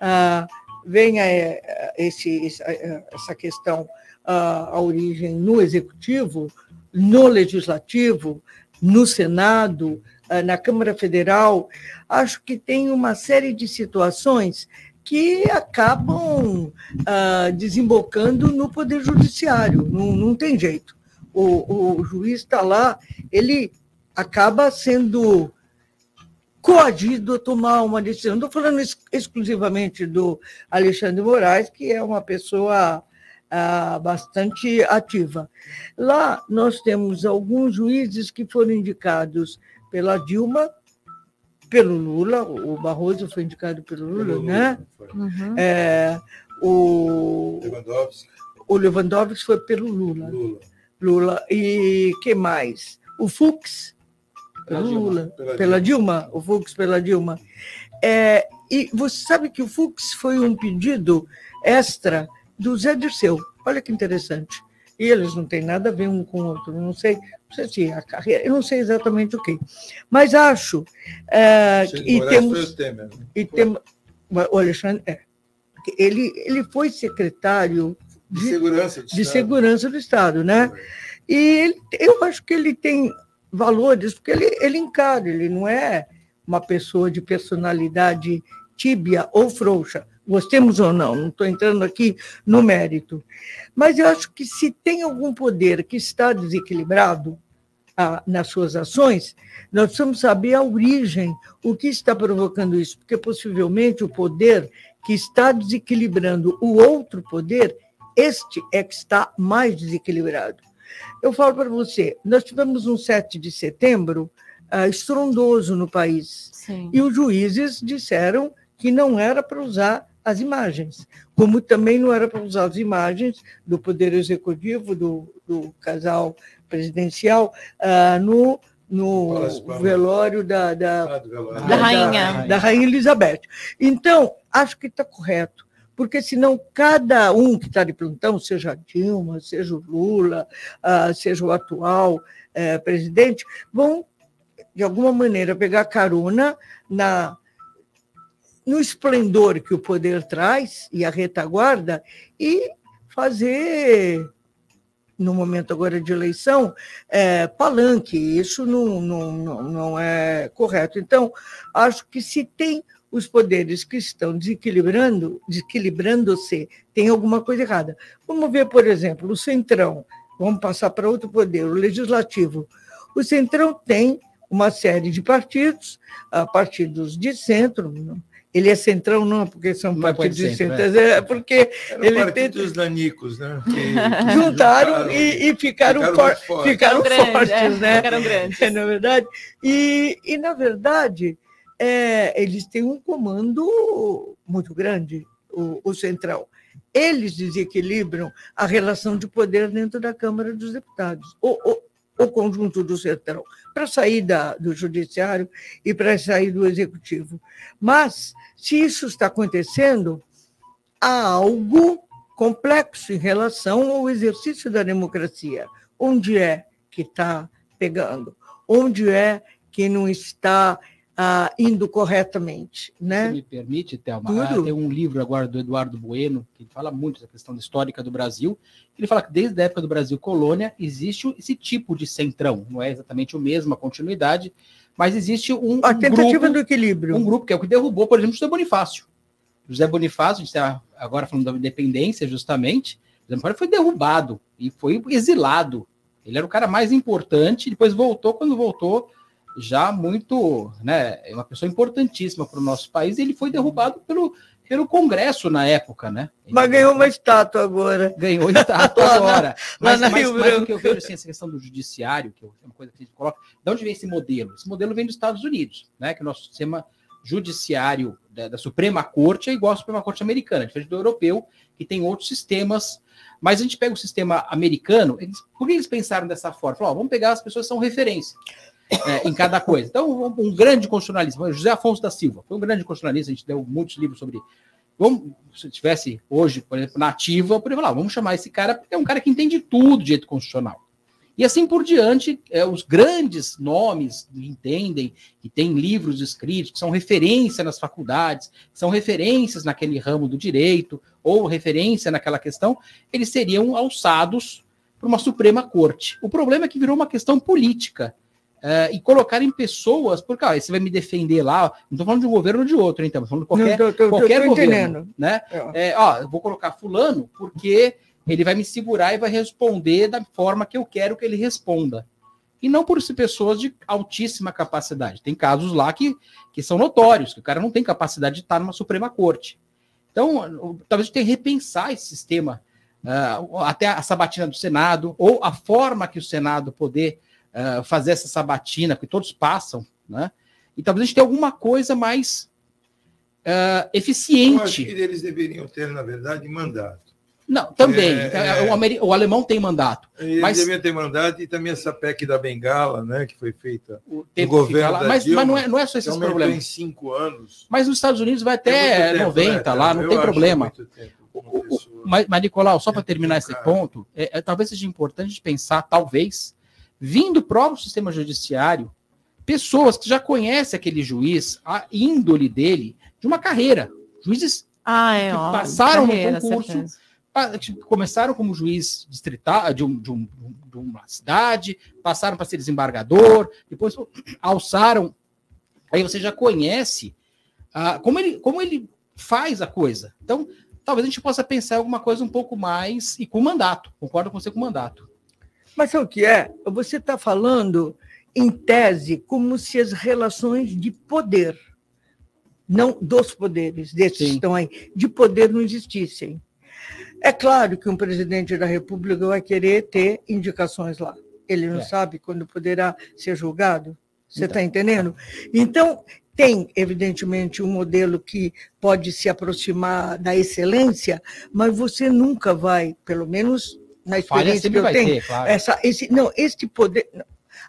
ah, venha eh, esse, esse- eh, essa questão, ah, a origem no executivo, no legislativo, no Senado, ah, na Câmara Federal, acho que tem uma série de situações que acabam ah, desembocando no Poder Judiciário, não, não tem jeito. O, o juiz está lá, ele acaba sendo coagido a tomar uma decisão. Não estou falando ex- exclusivamente do Alexandre Moraes, que é uma pessoa ah, bastante ativa. Lá nós temos alguns juízes que foram indicados pela Dilma, pelo Lula, o Barroso foi indicado pelo Lula, né? Uhum. É, o Lewandowski. o Lewandowski foi pelo Lula. Lula. Lula. E que mais? O Fux, Pela Lula, Dilma. pela, Pela Dilma. o Fux pela Dilma. É, e você sabe que o Fux foi um pedido extra do Zé Dirceu. Olha que interessante. E eles não têm nada a ver um com o outro. Não sei, se a carreira, eu não sei exatamente o que. Mas acho. é, e temos, Temer. e tem, o Alexandre, é, ele, ele foi secretário De segurança do de Estado. segurança do Estado, né? E ele, eu acho que ele tem valores, porque ele, ele encara, ele não é uma pessoa de personalidade tíbia ou frouxa, gostemos ou não, não estou entrando aqui no mérito. Mas eu acho que se tem algum poder que está desequilibrado ah, nas suas ações, nós precisamos saber a origem, o que está provocando isso, porque possivelmente o poder que está desequilibrando o outro poder, este é que está mais desequilibrado. Eu falo para você, nós tivemos um 7 de setembro ah, estrondoso no país. Sim. E os juízes disseram que não era para usar as imagens, como também não era para usar as imagens do Poder Executivo, do, do casal presidencial, ah, no, no velório da, da, Ah, do velório. Da rainha. da Rainha Elizabeth. Então, acho que está correto, porque senão cada um que está de plantão, seja a Dilma, seja o Lula, ah, seja o atual eh, presidente, vão, de alguma maneira, pegar carona na, no esplendor que o poder traz e a retaguarda e fazer, no momento agora de eleição, é, palanque. Isso não, não, não, não é correto. Então, acho que se tem os poderes que estão desequilibrando, desequilibrando-se, tem alguma coisa errada. Vamos ver, por exemplo, o Centrão. Vamos passar para outro poder, o Legislativo. O Centrão tem uma série de partidos, ah, partidos de centro. Ele é centrão não porque são Não é partidos de centro, centro, é. é porque Era ele tem dos nanicos, né? Que [laughs] juntaram e, e ficaram, ficaram for- fortes. ficaram Ficaram grandes, fortes, é, né? ficaram grandes. É, na verdade. E, e na verdade, é, eles têm um comando muito grande, o, o Centrão. Eles desequilibram a relação de poder dentro da Câmara dos Deputados, o, o, o conjunto do Centrão, para sair da, do Judiciário e para sair do Executivo. Mas, se isso está acontecendo, há algo complexo em relação ao exercício da democracia. Onde é que está pegando? Onde é que não está ah, indo corretamente? Se Né? me permite, Thelma, Tudo. ah, tem um livro agora do Eduardo Bueno, que fala muito da questão histórica do Brasil. Ele fala que desde a época do Brasil colônia existe esse tipo de centrão. Não é exatamente o mesmo, a continuidade, mas existe um, A um tentativa grupo, do equilíbrio. um grupo que é o que derrubou, por exemplo, José Bonifácio. José Bonifácio, a gente está agora falando da independência, justamente, José Bonifácio foi derrubado e foi exilado. Ele era o cara mais importante, depois voltou, quando voltou, já muito, né, é uma pessoa importantíssima para o nosso país, e ele foi derrubado pelo, pelo Congresso na época, né? Mas ganhou uma estátua agora. Ganhou estátua Lá agora. lá Mas, na mas, mas o que eu vejo assim, essa questão do judiciário, que é uma coisa que a gente coloca, de onde vem esse modelo? Esse modelo vem dos Estados Unidos, né? Que o nosso sistema judiciário da, da Suprema Corte é igual à Suprema Corte americana, diferente do europeu, que tem outros sistemas. Mas a gente pega o sistema americano, eles, por que eles pensaram dessa forma? Falaram, ó, vamos pegar as pessoas que são referência é, em cada coisa. Então, um, grande constitucionalista, José Afonso da Silva, foi um grande constitucionalista, a gente deu muitos livros sobre. Vamos, se tivesse hoje, por exemplo, na ativa, eu poderia falar, vamos chamar esse cara, porque é um cara que entende tudo de direito constitucional. E assim por diante, é, os grandes nomes que entendem, que têm livros escritos, que são referência nas faculdades, que são referências naquele ramo do direito, ou referência naquela questão, eles seriam alçados para uma Suprema Corte. O problema é que virou uma questão política. É, e colocarem pessoas, porque ah, você vai me defender lá, não estou falando de um governo ou de outro, então, estou falando de qualquer, Não, tô- tô- tô qualquer governo. entendendo. Né? É. É, ó, eu vou colocar fulano porque ele vai me segurar e vai responder da forma que eu quero que ele responda. E não por ser pessoas de altíssima capacidade. Tem casos lá que, que são notórios, que o cara não tem capacidade de estar numa Suprema Corte. Então, talvez a gente tenha que repensar esse sistema, ah, até a sabatina do Senado, ou a forma que o Senado poder ah, fazer essa sabatina, que todos passam, né? E talvez a gente tenha alguma coisa mais ah, Eu acho eficiente. que eles deveriam ter, na verdade, mandato. Não, também. É, o, ameri- o alemão tem mandato. Ele Mas devia ter mandado e também essa PEC da Bengala, né, que foi feita no teve que governo da Mas- Dilma, mas não é- não é só esses problemas. em cinco anos. Mas nos Estados Unidos vai É até tempo, 90 né, lá, não Eu tem problema. Mas, mas, Nicolau, só para terminar esse ponto, é, é, talvez seja importante pensar, talvez, vindo do próprio sistema judiciário, pessoas que já conhecem aquele juiz, a índole dele, de uma carreira. Juízes Ah, é, que ó, passaram carreira, no concurso, começaram como juiz distrital de, um- de um- de uma cidade, passaram para ser desembargador, depois alçaram. Aí você já conhece ah, como, ele, como ele faz a coisa. Então, talvez a gente possa pensar em alguma coisa um pouco mais e com mandato. Concordo com você com mandato. Mas sabe o que é? Você está falando, em tese, como se as relações de poder, não dos poderes, desses que estão aí, de poder não existissem. É claro que um presidente da República vai querer ter indicações lá. Ele não É. sabe quando poderá ser julgado. Você está Então. entendendo? Então, tem, evidentemente, um modelo que pode se aproximar da excelência, mas você nunca vai, pelo menos na experiência que eu vai tenho, ter, claro. essa, esse, não, este poder,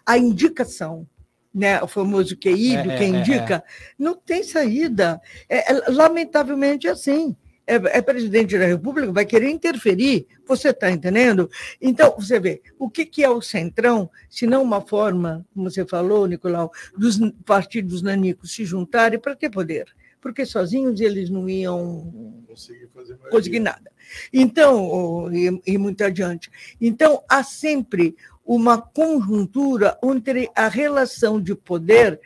a indicação, né, o famoso QI, do É, que é, é, indica, não tem saída. É, é, lamentavelmente é assim. É, é presidente da República, vai querer interferir, você está entendendo? Então, você vê, o que, que é o Centrão, se não uma forma, como você falou, Nicolau, dos partidos nanicos se juntarem para ter poder? Porque sozinhos eles não iam conseguir nada. Então, e, e muito adiante. Então, há sempre uma conjuntura entre a relação de poder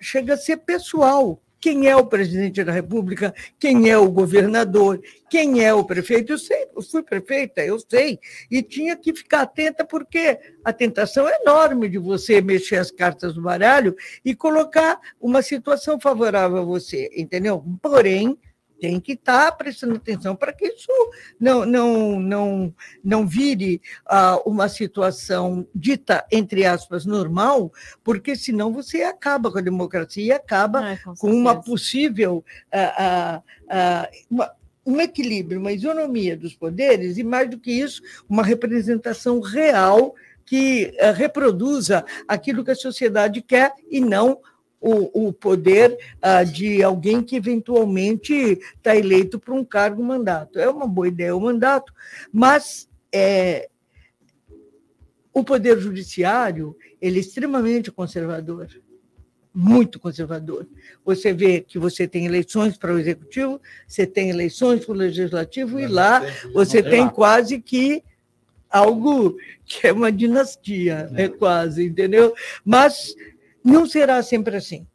chega a ser pessoal. Quem é o presidente da República? Quem é o governador? Quem é o prefeito? Eu sei, eu fui prefeita, eu sei. E tinha que ficar atenta, porque a tentação é enorme de você mexer as cartas do baralho e colocar uma situação favorável a você, entendeu? Porém, tem que estar prestando atenção para que isso não, não, não, não vire ah, uma situação dita, entre aspas, normal, porque senão você acaba com a democracia e acaba com, uma possível. ah, ah, uma, um equilíbrio, uma isonomia dos poderes, e mais do que isso, uma representação real que ah, reproduza aquilo que a sociedade quer e não o, o poder ah, de alguém que eventualmente está eleito para um cargo, mandato. É uma boa ideia o mandato, mas é, o poder judiciário ele é extremamente conservador, muito conservador. Você vê que você tem eleições para o executivo, você tem eleições para o legislativo e lá você tem quase que algo que é uma dinastia, é quase, entendeu? Mas não será sempre assim.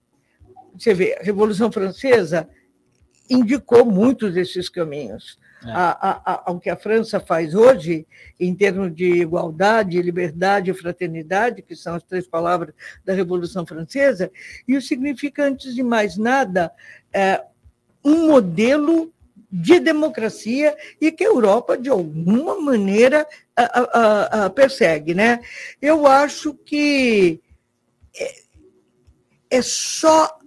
Você vê, a Revolução Francesa indicou muitos desses caminhos. A, a, a, ao que a França faz hoje, em termos de igualdade, liberdade e fraternidade, que são as três palavras da Revolução Francesa, e o significa, antes de mais nada, é, um modelo de democracia e que a Europa, de alguma maneira, a, a, a, persegue. Né? Eu acho que é, é só,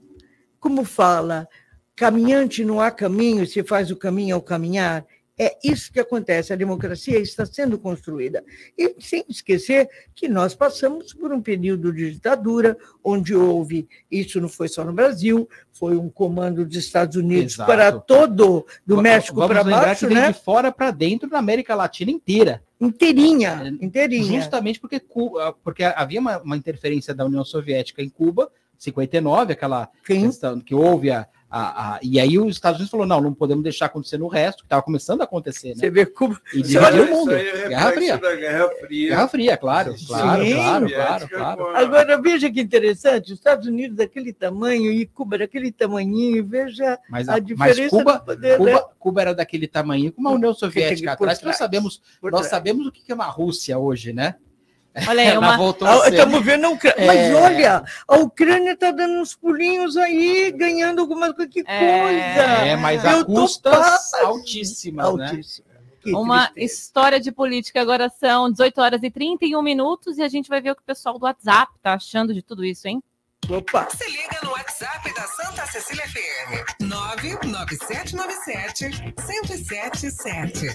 como fala, caminhante não há caminho, se faz o caminho ao caminhar. É isso que acontece, a democracia está sendo construída. E sem esquecer que nós passamos por um período de ditadura, onde houve, isso não foi só no Brasil, foi um comando dos Estados Unidos Exato. para todo, do Va- México para baixo, né? de fora para dentro da América Latina inteira. Inteirinha, inteirinha. Justamente porque, ah, porque havia uma, uma interferência da União Soviética em Cuba, 59, aquela questão que houve a, a, a- E aí os Estados Unidos falou: não, não podemos deixar acontecer no resto, que estava começando a acontecer. Né? Você vê Cuba. E dividiu o mundo. é Guerra Fria. da Guerra Fria. Guerra Fria, claro, claro, Sim. claro, claro, claro. Agora, veja que interessante, os Estados Unidos daquele tamanho e Cuba daquele tamanhinho, veja Mas, a, a, mas diferença Cuba, do poder. né? Cuba, Cuba era daquele tamanho como a União Soviética atrás, que nós trás, sabemos, nós trás. sabemos o que é uma Rússia hoje, né? Olha aí, Ela uma- voltou a Ah, ser. Estamos vendo a Ucrânia. É. Mas olha, a Ucrânia está dando uns pulinhos aí, ganhando alguma coisa. Que coisa! É, mas a Eu tô custas passada. altíssimas, né? Que Uma tristeza. história de política. Agora são 18 horas e 31 minutos e a gente vai ver o que o pessoal do WhatsApp tá achando de tudo isso, hein? Opa! Se liga no WhatsApp da Santa Cecília FM. 99797 1077.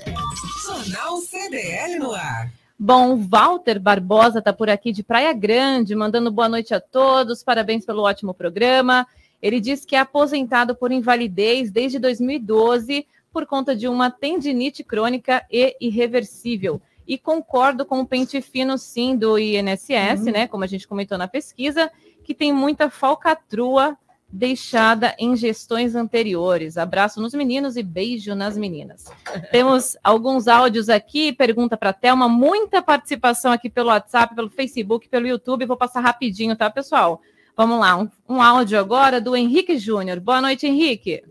Jornal CDL no ar. Bom, Walter Barbosa está por aqui de Praia Grande, mandando boa noite a todos, parabéns pelo ótimo programa. Ele diz que é aposentado por invalidez desde 2012 por conta de uma tendinite crônica e irreversível. E concordo com o pente fino, sim, do INSS, Uhum. né? Como a gente comentou na pesquisa, que tem muita falcatrua deixada em gestões anteriores. Abraço nos meninos e beijo nas meninas. Temos alguns áudios aqui, pergunta para Thelma, muita participação aqui pelo WhatsApp, pelo Facebook, pelo YouTube. Vou passar rapidinho, tá, pessoal? Vamos lá, um, um áudio agora do Henrique Júnior. Boa noite, Henrique.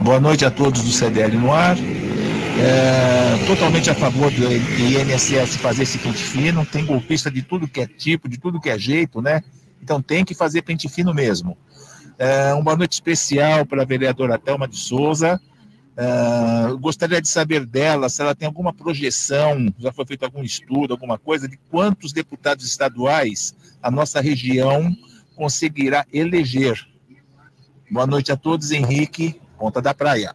Boa noite a todos do CDL no ar. É, totalmente a favor do INSS fazer esse pente fino. Tem golpista de tudo que é tipo, de tudo que é jeito, né? Então tem que fazer pente fino mesmo. É, uma noite especial para a vereadora Thelma de Souza. É, gostaria de saber dela se ela tem alguma projeção, já foi feito algum estudo, alguma coisa, de quantos deputados estaduais a nossa região conseguirá eleger. Boa noite a todos, Henrique, Ponta da Praia.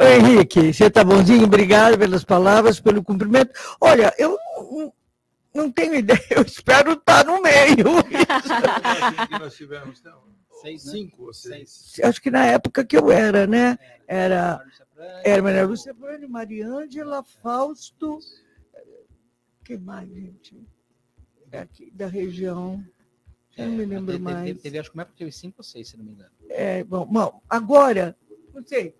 Henrique, você tá bonzinho? Obrigado pelas palavras, pelo cumprimento. Olha, eu não, tenho ideia, eu espero estar no meio. [laughs] que nós tivemos, não? Seis, né? Cinco ou seis. Acho que na época que eu era, né? Era, era Maria Lúcia Brani, Mariângela, Fausto. que mais, gente? Aqui da região. Eu não me lembro teve, mais. Teve, teve, acho que uma época teve cinco ou seis, se não me engano. É, bom, bom, agora, não sei,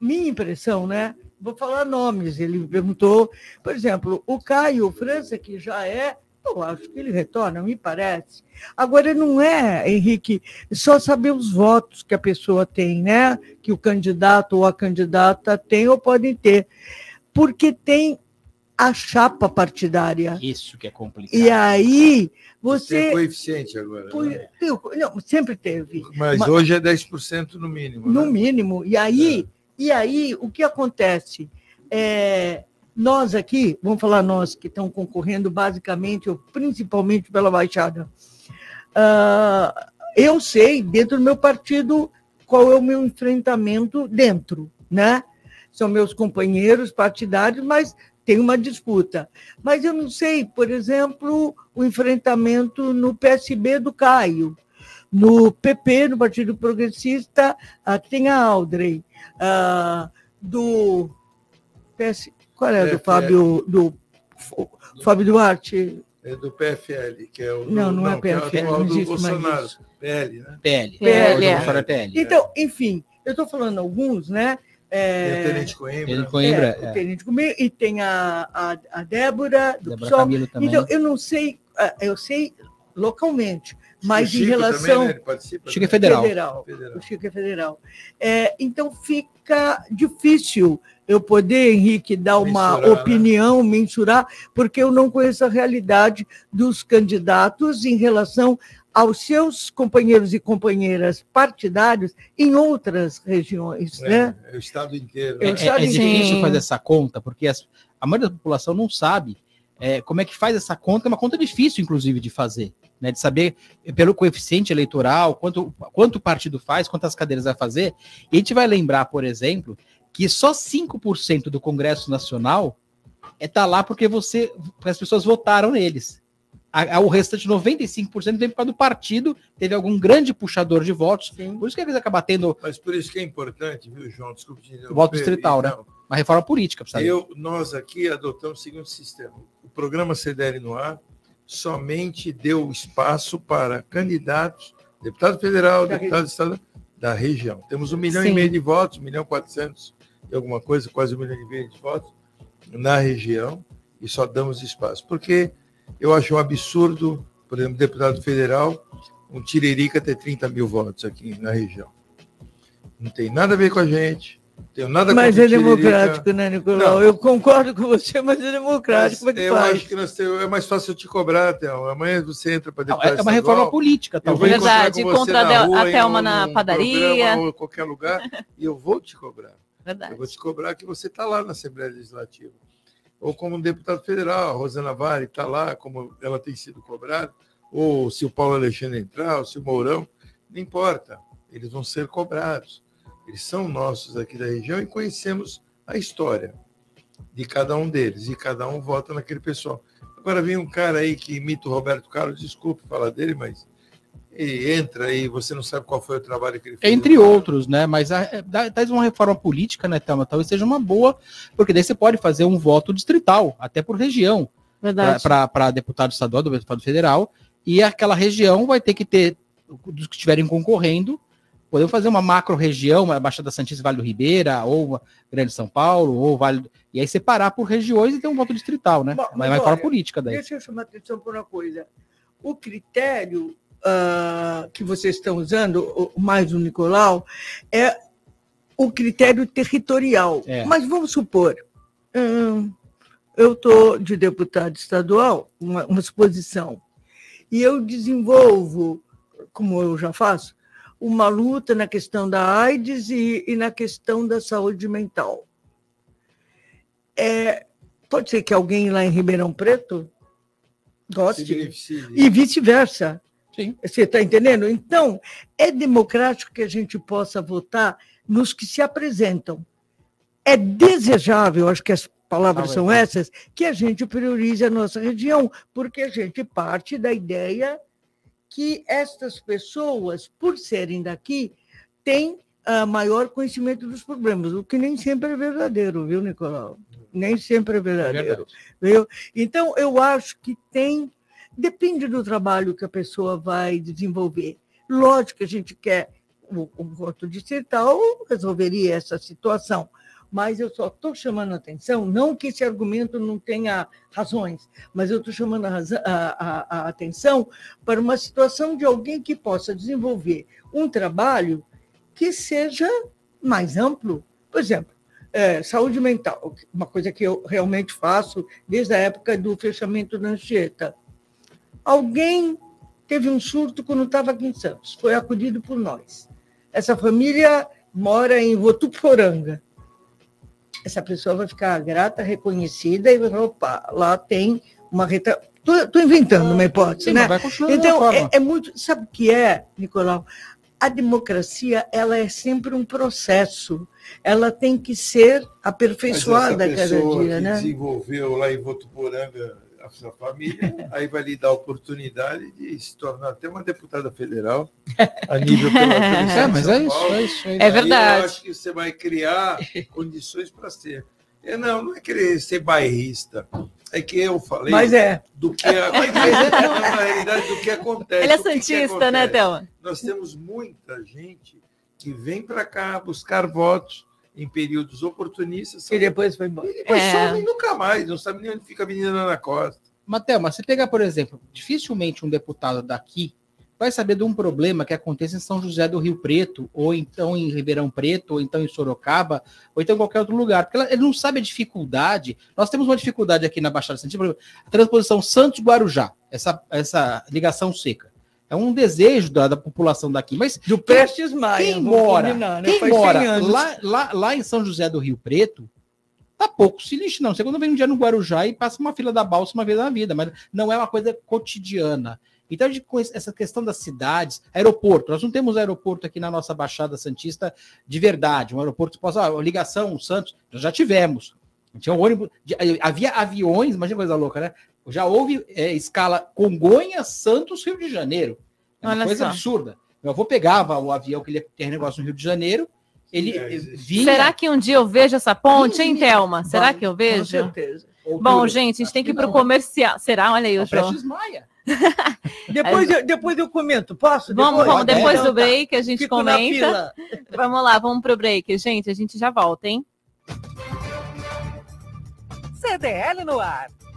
minha impressão, né? Vou falar nomes. Ele perguntou, por exemplo, o Caio França, que já é, eu acho que ele retorna, me parece. Agora, não é, Henrique, só saber os votos que a pessoa tem, né? Que o candidato ou a candidata tem ou podem ter. Porque tem a chapa partidária. Isso que é complicado. E aí, você. Tem coeficiente agora. Né? tem- Não, sempre teve. Mas Ma- hoje é 10% no mínimo. no né? mínimo. E aí, e aí o que acontece? É, nós aqui, vamos falar nós que estão concorrendo basicamente ou principalmente pela Baixada. ah, eu sei, dentro do meu partido, qual é o meu enfrentamento dentro, né? São meus companheiros partidários, mas tem uma disputa. Mas eu não sei, por exemplo, o enfrentamento no PSB do Caio. No PP, no Partido Progressista, ah, tem a Aldrey. Ah, do PS, qual é, do. Fábio do Fábio Duarte? É do PFL, que é o. Não, não é que o PFL, atual não do existe mais Bolsonaro. isso. PL, né? PL. PL, É, é. É PL. Então, enfim, eu estou falando alguns, né? É, Tem o Tenente Coimbra. Tenente Coimbra, é, é. o Tenente Coimbra, e tem a, a, a Débora do Débora PSOL. Camilo também. Então, eu não sei, ah, eu sei localmente, mas Chico em relação. Também, né? Chico é né? federal. Federal. Federal. O Chico é federal. É, então fica difícil eu poder, Henrique, dar uma Mensurar, né? opinião, mensurar, porque eu não conheço a realidade dos candidatos em relação aos seus companheiros e companheiras partidários em outras regiões, É, né? é o estado inteiro. Eu É, já é difícil Sim. fazer essa conta, porque as- a maioria da população não sabe é, como é que faz essa conta, é uma conta difícil, inclusive, de fazer, né? De saber pelo coeficiente eleitoral, quanto, quanto o partido faz, quantas cadeiras vai fazer. E a gente vai lembrar, por exemplo, que só 5% do Congresso Nacional é tá lá porque você porque as pessoas votaram neles. A- a- o restante 95% vem por causa do partido, teve algum grande puxador de votos. Por isso que eles acabam tendo Mas por isso que é importante, viu, João? Desculpe te interromper. voto distrital, né? Não, Uma reforma política, precisa Eu, nós aqui adotamos o seguinte sistema: o programa CDL no ar somente deu espaço para candidatos, deputado federal, Da deputado estadual da região. Temos um milhão Sim. e meio de votos, um milhão e quatrocentos e alguma coisa, quase um milhão e meio de votos na região e só damos espaço. Porque eu acho um absurdo, por exemplo, deputado federal, um Tiririca ter 30 mil votos aqui na região. Não tem nada a ver com a gente. Não tenho nada Mas contra é democrático, né, Nicolau? Não. Eu concordo com você, mas é democrático. Mas Como é que eu faz? acho que nós temos, é mais fácil eu te cobrar, Théo. Amanhã você entra para Não, deputado é uma reforma estadual, política, talvez. encontrar Verdade, contra a rua, a em Thelma um- na padaria. programa ou qualquer lugar, e eu vou te cobrar. Verdade. Eu vou te cobrar que você está lá na Assembleia Legislativa. ou como deputado federal, a Rosana Vale está lá, como ela tem sido cobrada, ou se o Paulo Alexandre entrar, ou se o Mourão, não importa, eles vão ser cobrados. Eles são nossos aqui da região e conhecemos a história de cada um deles, e cada um vota naquele pessoal. Agora vem um cara aí que imita o Roberto Carlos, desculpe falar dele, mas e entra e você não sabe qual foi o trabalho que ele fez. Entre outros, né? Mas é, dá uma reforma política, né, Thelma? Talvez seja uma boa, porque daí você pode fazer um voto distrital, até por região, para deputado estadual, deputado federal, e aquela região vai ter que ter, dos que estiverem concorrendo, podemos fazer uma macro região, uma Baixada Santista Vale do Ribeira, ou Grande São Paulo, ou Vale. E aí separar por regiões e ter um voto distrital, né? Mas, mas vai fora política daí. Deixa eu chamar a atenção por uma coisa. O critério uh, que vocês estão usando, mais o Nicolau, é o critério territorial. É. Mas vamos supor, hum, eu estou de deputado estadual, uma, uma exposição, e eu desenvolvo, como eu já faço, uma luta na questão da AIDS e, e na questão da saúde mental. É, pode ser que alguém lá em Ribeirão Preto goste, e vice-versa. Você está entendendo? Então, é democrático que a gente possa votar nos que se apresentam. É desejável, acho que as palavras ah, são é. essas, que a gente priorize a nossa região, porque a gente parte da ideia que estas pessoas, por serem daqui, têm uh, maior conhecimento dos problemas, o que nem sempre é verdadeiro, viu, Nicolau? Nem sempre é verdadeiro. É viu? Então, eu acho que tem Depende do trabalho que a pessoa vai desenvolver. Lógico que a gente quer o, o voto distrital resolveria essa situação, mas eu só estou chamando a atenção, não que esse argumento não tenha razões, mas eu estou chamando a, a, a, atenção para uma situação de alguém que possa desenvolver um trabalho que seja mais amplo. Por exemplo, é, saúde mental, uma coisa que eu realmente faço desde a época do fechamento da Anchieta. Alguém teve um surto quando estava aqui em Santos, foi acudido por nós. Essa família mora em Votuporanga. Essa pessoa vai ficar grata, reconhecida e vai falar, opa, lá tem uma reta. Estou inventando uma hipótese, Sim, né? então, é, é, muito. Sabe o que é, Nicolau? A democracia ela é sempre um processo. Ela tem que ser aperfeiçoada cada dia, que né? Desenvolveu lá em Votuporanga a sua família, aí vai lhe dar a oportunidade de se tornar até uma deputada federal a nível pela [laughs] é, mas é isso, é isso. É, é verdade. Eu acho que você vai criar condições para ser. É, não, não é querer ser bairrista. É que eu falei mas é. do que é, na realidade do que acontece. Ele é santista, né, Thelma? Nós temos muita gente que vem para cá buscar votos em períodos oportunistas. E depois foi embora. E depois é. some nunca mais, não sabe nem onde fica a Avenida Ana Costa. Matheus, mas você pegar, por exemplo, dificilmente um deputado daqui vai saber de um problema que acontece em São José do Rio Preto, ou então em Ribeirão Preto, ou então em Sorocaba, ou então em qualquer outro lugar, porque ele não sabe a dificuldade. Nós temos uma dificuldade aqui na Baixada Santista, a transposição Santos-Guarujá, essa, essa ligação seca. É um desejo da, da população daqui. Mas do Prestes Maia. Quem mora, combinar, né? quem mora lá, lá, lá em São José do Rio Preto, tá pouco se lixe, não. Segundo vem um dia no Guarujá e passa uma fila da balsa uma vez na vida, mas não é uma coisa cotidiana. Então, de, essa questão das cidades, aeroporto, nós não temos aeroporto aqui na nossa Baixada Santista de verdade, um aeroporto que possa, ah, ligação, Santos, nós já tivemos. Tinha um ônibus, havia aviões, imagina coisa louca, né? Já houve é, escala Congonhas, Santos, Rio de Janeiro. É uma Olha coisa só. absurda. Meu avô pegava o avião que ele ter negócio no Rio de Janeiro, ele é, vinha... Será que um dia eu vejo essa ponte, hein, Thelma? Será que eu vejo? Com certeza. Bom, gente, a gente tem que ir para o comercial. Será? Olha aí, o João. Maia. [laughs] depois, eu, depois eu comento, posso? Vamos, depois, vamos, depois do break a gente Fico comenta. Vamos lá, vamos para o break. Gente, a gente já volta, hein? CDL no ar.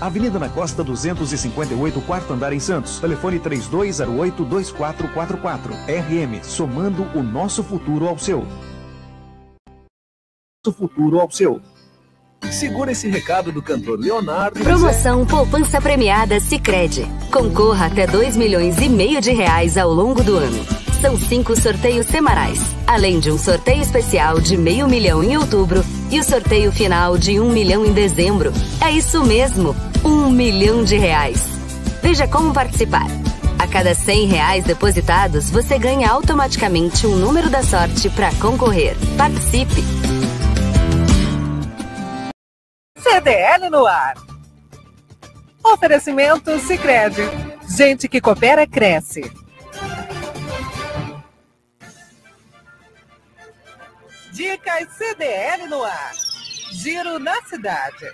Avenida na Costa 258, quarto andar em Santos. Telefone 3208-2444. RM, somando o nosso futuro ao seu. Nosso futuro ao seu. Segura esse recado do cantor Leonardo. Promoção Poupança Premiada Sicredi. Concorra até 2 milhões e meio de reais ao longo do ano. São cinco sorteios semanais, além de um sorteio especial de meio milhão em outubro e o sorteio final de um milhão em dezembro. É isso mesmo, um milhão de reais. Veja como participar. A cada 100 reais depositados, você ganha automaticamente um número da sorte para concorrer. Participe! CDL no ar. Oferecimento Sicredi. Gente que coopera cresce. Dicas CDL no ar. Giro na cidade.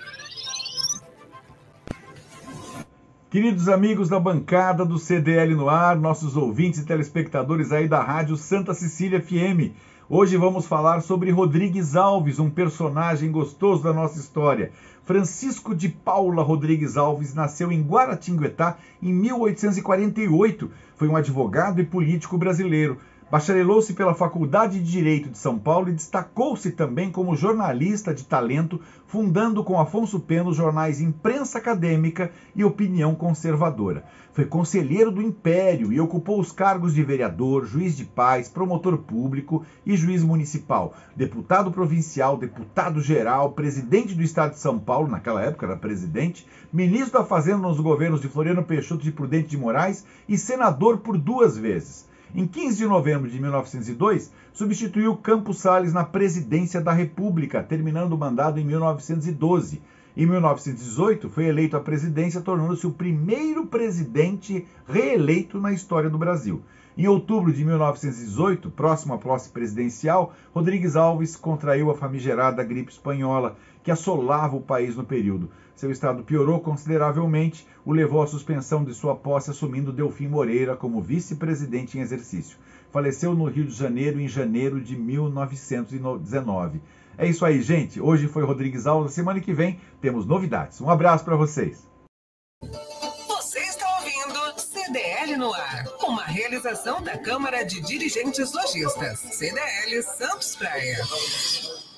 Queridos amigos da bancada do CDL no ar, nossos ouvintes e telespectadores aí da Rádio Santa Cecília FM. Hoje vamos falar sobre Rodrigues Alves, um personagem gostoso da nossa história. Francisco de Paula Rodrigues Alves nasceu em Guaratinguetá em 1848. Foi um advogado e político brasileiro. Bacharelou-se pela Faculdade de Direito de São Paulo e destacou-se também como jornalista de talento, fundando com Afonso Pena os jornais Imprensa Acadêmica e Opinião Conservadora. Foi conselheiro do Império e ocupou os cargos de vereador, juiz de paz, promotor público e juiz municipal, deputado provincial, deputado geral, presidente do Estado de São Paulo, naquela época era presidente, ministro da Fazenda nos governos de Floriano Peixoto e Prudente de Moraes e senador por duas vezes. Em 15 de novembro de 1902, substituiu Campos Salles na presidência da República, terminando o mandato em 1912. Em 1918, foi eleito à presidência, tornando-se o primeiro presidente reeleito na história do Brasil. Em outubro de 1918, próximo à posse presidencial, Rodrigues Alves contraiu a famigerada gripe espanhola, que assolava o país no período. Seu estado piorou consideravelmente, o levou à suspensão de sua posse, assumindo Delfim Moreira como vice-presidente em exercício. Faleceu no Rio de Janeiro em janeiro de 1919. É isso aí, gente. Hoje foi Rodrigues Alves. Semana que vem temos novidades. Um abraço para vocês. Você está ouvindo CDL no ar, uma realização da Câmara de Dirigentes Lojistas. CDL Santos Praia.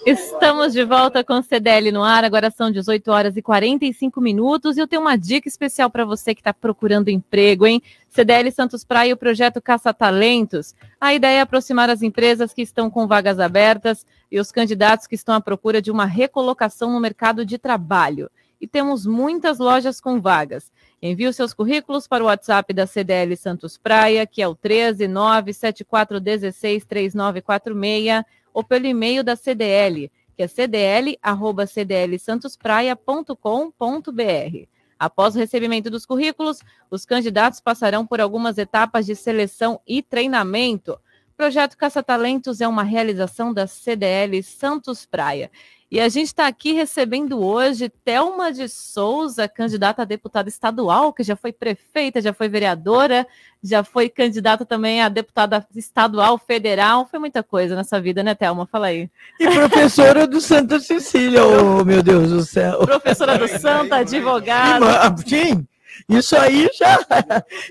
Estamos de volta com o CDL no ar, agora são 18 horas e 45 minutos e eu tenho uma dica especial para você que está procurando emprego, hein? CDL Santos Praia e o projeto Caça Talentos. A ideia é aproximar as empresas que estão com vagas abertas e os candidatos que estão à procura de uma recolocação no mercado de trabalho. E temos muitas lojas com vagas. Envie os seus currículos para o WhatsApp da CDL Santos Praia, que é o 13974163946 ou pelo e-mail da CDL, que é cdl@cdlsantospraia.com.br. Após o recebimento dos currículos, os candidatos passarão por algumas etapas de seleção e treinamento. O projeto Caça Talentos é uma realização da CDL Santos Praia. E a gente está aqui recebendo hoje Thelma de Souza, candidata a deputada estadual, que já foi prefeita, já foi vereadora, já foi candidata também a deputada estadual, federal. Foi muita coisa nessa vida, né, Thelma? Fala aí. E professora do Santa Cecília, oh meu Deus do céu. Professora do Santa, advogada. Sim, isso aí já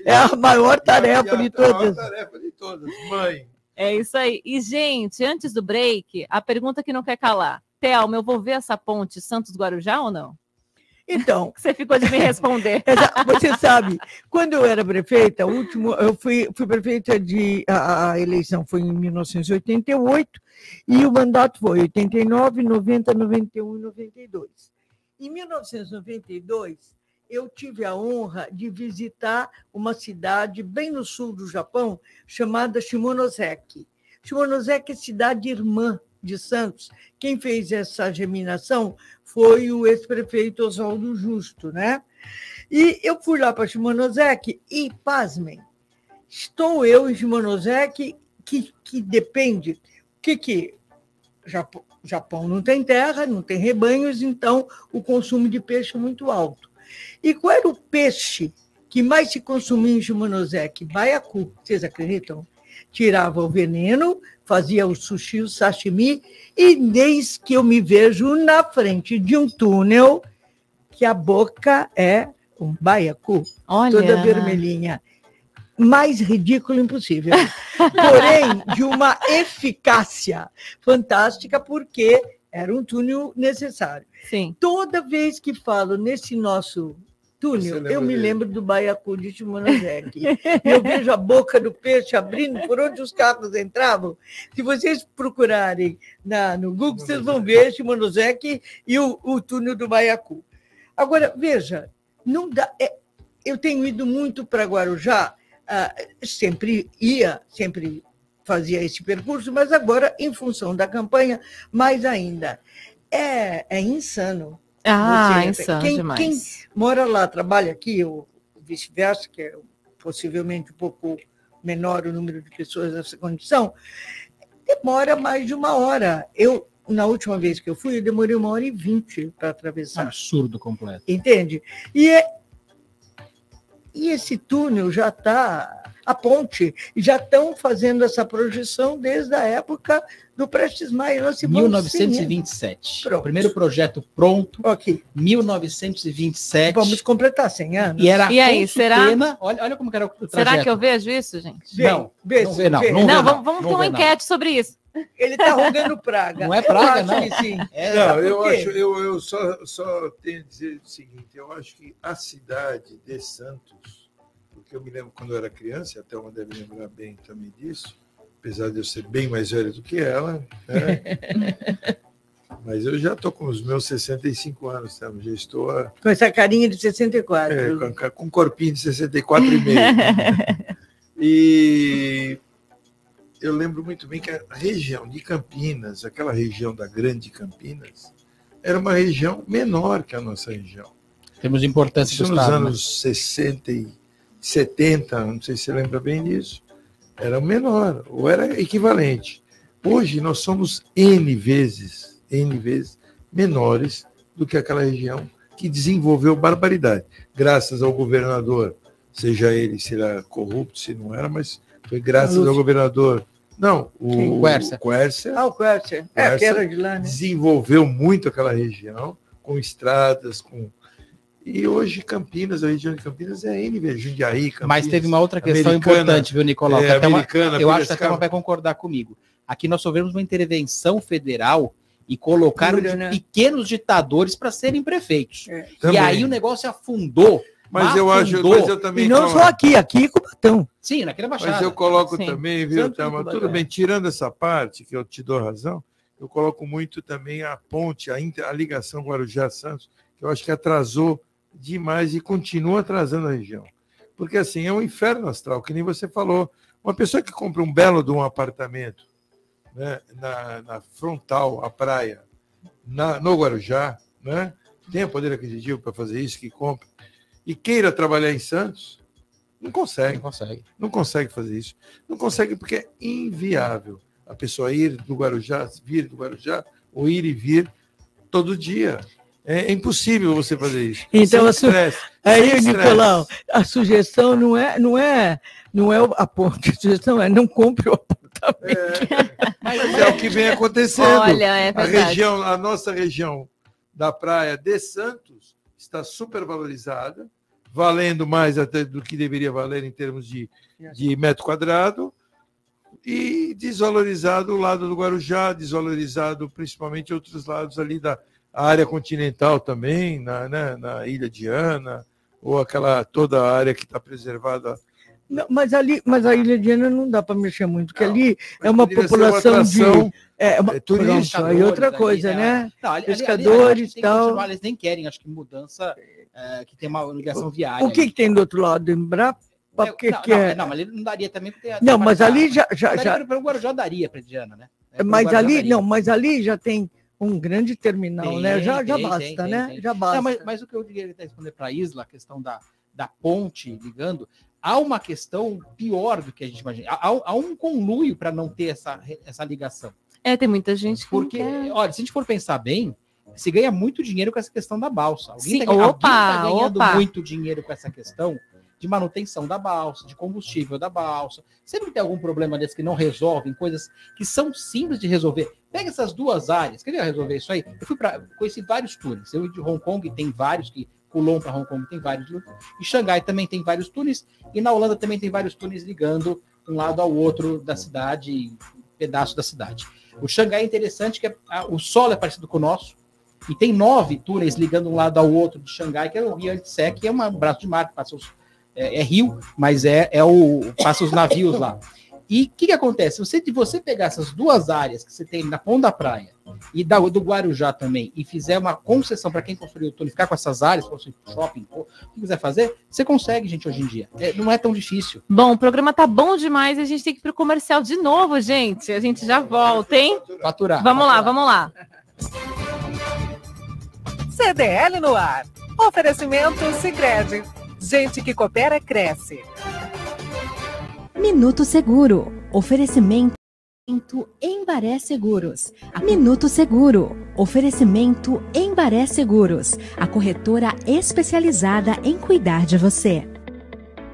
é a maior tarefa de todas. A maior tarefa de todas, mãe. É isso aí. E, gente, antes do break, a pergunta que não quer calar. Thelma, eu vou ver essa ponte Santos-Guarujá ou não? Então. [laughs] Você ficou de me responder. [laughs] Você sabe, quando eu era prefeita, último, eu fui, fui prefeita de. A, a eleição foi em 1988 e o mandato foi 89, 90, 91 e 92. Em 1992, eu tive a honra de visitar uma cidade bem no sul do Japão, chamada Shimonoseki. Shimonoseki é cidade irmã de Santos. Quem fez essa germinação foi o ex-prefeito Oswaldo Justo, né? E eu fui lá para Shimonoseki e, pasmem, estou eu em Shimonoseki, que, que depende. O que que. Japão, Japão não tem terra, não tem rebanhos, então o consumo de peixe é muito alto. E qual era o peixe que mais se consumia em Shimonoseki? Baiacu, vocês acreditam? Tirava o veneno, fazia o sushi, o sashimi, e desde que eu me vejo na frente de um túnel, que a boca é um baiacu, Olha. toda vermelhinha. Mais ridículo impossível. [laughs] Porém, de uma eficácia fantástica, porque era um túnel necessário. Sim. Toda vez que falo nesse nosso lembra eu me dele? lembro do baiacu de Shimonoseki. eu vejo a boca do peixe abrindo por onde os carros entravam. Se vocês procurarem na, no Google, vocês vão ver Shimonoseki e o, o túnel do baiacu. Agora, veja, não dá. é- eu tenho ido muito para Guarujá, ah, sempre ia, sempre fazia esse percurso, mas agora, em função da campanha, mais ainda. É, é insano. Ah, insano quem, demais. Quem mora lá, trabalha aqui, ou vice-versa, que é possivelmente um pouco menor o número de pessoas nessa condição, demora mais de uma hora. Eu, na última vez que eu fui, eu demorei uma hora e vinte para atravessar. Absurdo completo. Entende? E, é- e esse túnel já está, a ponte, já estão fazendo essa projeção desde a época do Prestes Maia. Nós se vamos 1927. Pronto. O primeiro projeto pronto. Ok. 1927. Vamos completar 100 anos. E era E aí, será- Pena. Olha, olha como que era o trajeto. Será que eu vejo isso, gente? Não, Vê, não vê não. vê. Não, vê, Não, não. vamos, vamos Não ter uma enquete sobre isso. Ele está rogando praga. Não é praga, não. sim. É, Não, eu acho, eu, eu só, só tenho a dizer o seguinte: eu acho que a cidade de Santos, eu me lembro quando eu era criança, até uma deve lembrar bem também disso, apesar de eu ser bem mais velho do que ela, né? [laughs] mas eu já estou com os meus 65 anos, tá? já estou a, Com essa carinha de 64. é, com, com um corpinho de 64 e meio. [laughs] E eu lembro muito bem que a região de Campinas, aquela região da Grande Campinas, era uma região menor que a nossa região. Temos importância Isso do nos Estado. né? anos 60 e 70, não sei se você lembra bem disso, era menor, ou era equivalente. Hoje nós somos N vezes, N vezes menores do que aquela região que desenvolveu barbaridade, graças ao governador, seja ele se era corrupto, se não era, mas foi graças ao governador. Não, o? Quercia. Quercia Ah, o Quercia. É, que era de lá, né? desenvolveu muito aquela região, com estradas, com. E hoje Campinas, a região de Campinas é N, vezes, Jundiaí, Campinas. Mas teve uma outra questão Americana, importante, viu, Nicolau? é, até uma- eu acho que a. Thelma vai concordar comigo. Aqui nós sofremos uma intervenção federal e colocaram né? pequenos ditadores para serem prefeitos. É. E Também. aí o negócio afundou. Mas eu acho, mas eu também E não coloco- só aqui, aqui em Cubatão. Sim, naquela baixada. Mas eu coloco Sim. também, viu, e Tudo bem, tirando essa parte, que eu te dou razão, eu coloco muito também a ponte, a, inter- a ligação Guarujá-Santos, que eu acho que atrasou demais e continua atrasando a região. Porque, assim, é um inferno astral, que nem você falou. Uma pessoa que compra um belo de um apartamento né, na, na frontal, à praia, na, no Guarujá, né, tenha poder aquisitivo para fazer isso, que compra, e queira trabalhar em Santos, não consegue. Não consegue. Não consegue fazer isso. Não consegue porque é inviável a pessoa ir do Guarujá, vir do Guarujá, ou ir e vir todo dia. É impossível você fazer isso. Então, Sem a su- Aí, sem. Nicolau, a sugestão não é, não é, não é a ponte, a sugestão é não compre o apartamento. Mas é o que vem acontecendo. Olha, é a região, a nossa região da praia de Santos está supervalorizada, valendo mais até do que deveria valer em termos de, de metro quadrado, e desvalorizado o lado do Guarujá, desvalorizado principalmente outros lados ali da, a área continental também, na, né, na Ilha de Ana, ou aquela toda a área que está preservada. Não, mas ali, mas a Ilha de Ana não dá para mexer muito, porque ali é uma ser uma população de atração, é, uma, é, pronto, aí outra ali, coisa, é, né? Não, ali- ali- ali Pescadores e tal. continuar, Eles nem querem, acho que mudança é, que tem uma ligação viária. O que, que tem do outro lado do Embrapa? O que, não, que não, é? não, mas ele não daria também porque Não, mas ali já- já- Daria já- Pelo, pelo Guarujá daria para Diana, né? É, Mas ali, daria. não, mas ali já tem um grande terminal, Tem, né? Já, já tem, basta, tem, né? tem. Já basta. Não, mas, mas o que eu queria responder para a Isla, a questão da, da ponte ligando, há uma questão pior do que a gente imagina. Há, há- um conluio para não ter essa, essa ligação. É, tem muita gente que Porque, quer. olha, se a gente for pensar bem, se ganha muito dinheiro com essa questão da balsa. Alguém Sim, tá, ganhando- opa, alguém tá ganhando opa. muito dinheiro com essa questão de manutenção da balsa, de combustível da balsa. Sempre tem algum problema desse que não resolvem, coisas que são simples de resolver. Pega essas duas áreas, queria resolver isso aí. Eu fui para conheci vários túneis. Eu de Hong Kong tem vários que Colom para Hong Kong tem vários, e Xangai também tem vários túneis, e na Holanda também tem vários túneis ligando um lado ao outro da cidade, um pedaço da cidade. O Xangai é interessante que é- a- o solo é parecido com o nosso, e tem nove túneis ligando um lado ao outro de Xangai, que é o Rio Yangtze, que é um braço de mar que passa os, é, é rio, mas é, é o passa os navios lá. E o que, que acontece? Se você, se você pegar essas duas áreas que você tem na ponta da praia e da, do Guarujá também, e fizer uma concessão para quem construiu o túnel, ficar com essas áreas, construir shopping, o que quiser fazer, você consegue, gente, hoje em dia. É, não é tão difícil. Bom, o programa tá bom demais e a gente tem que ir pro comercial de novo, gente. A gente já volta, hein? Faturar. Vamos lá, vamos lá. CDL no ar. Oferecimento Sicredi. Gente que coopera cresce. Minuto Seguro. Oferecimento Embaré Seguros. Minuto Seguro. Oferecimento Embaré Seguros. A corretora especializada em cuidar de você.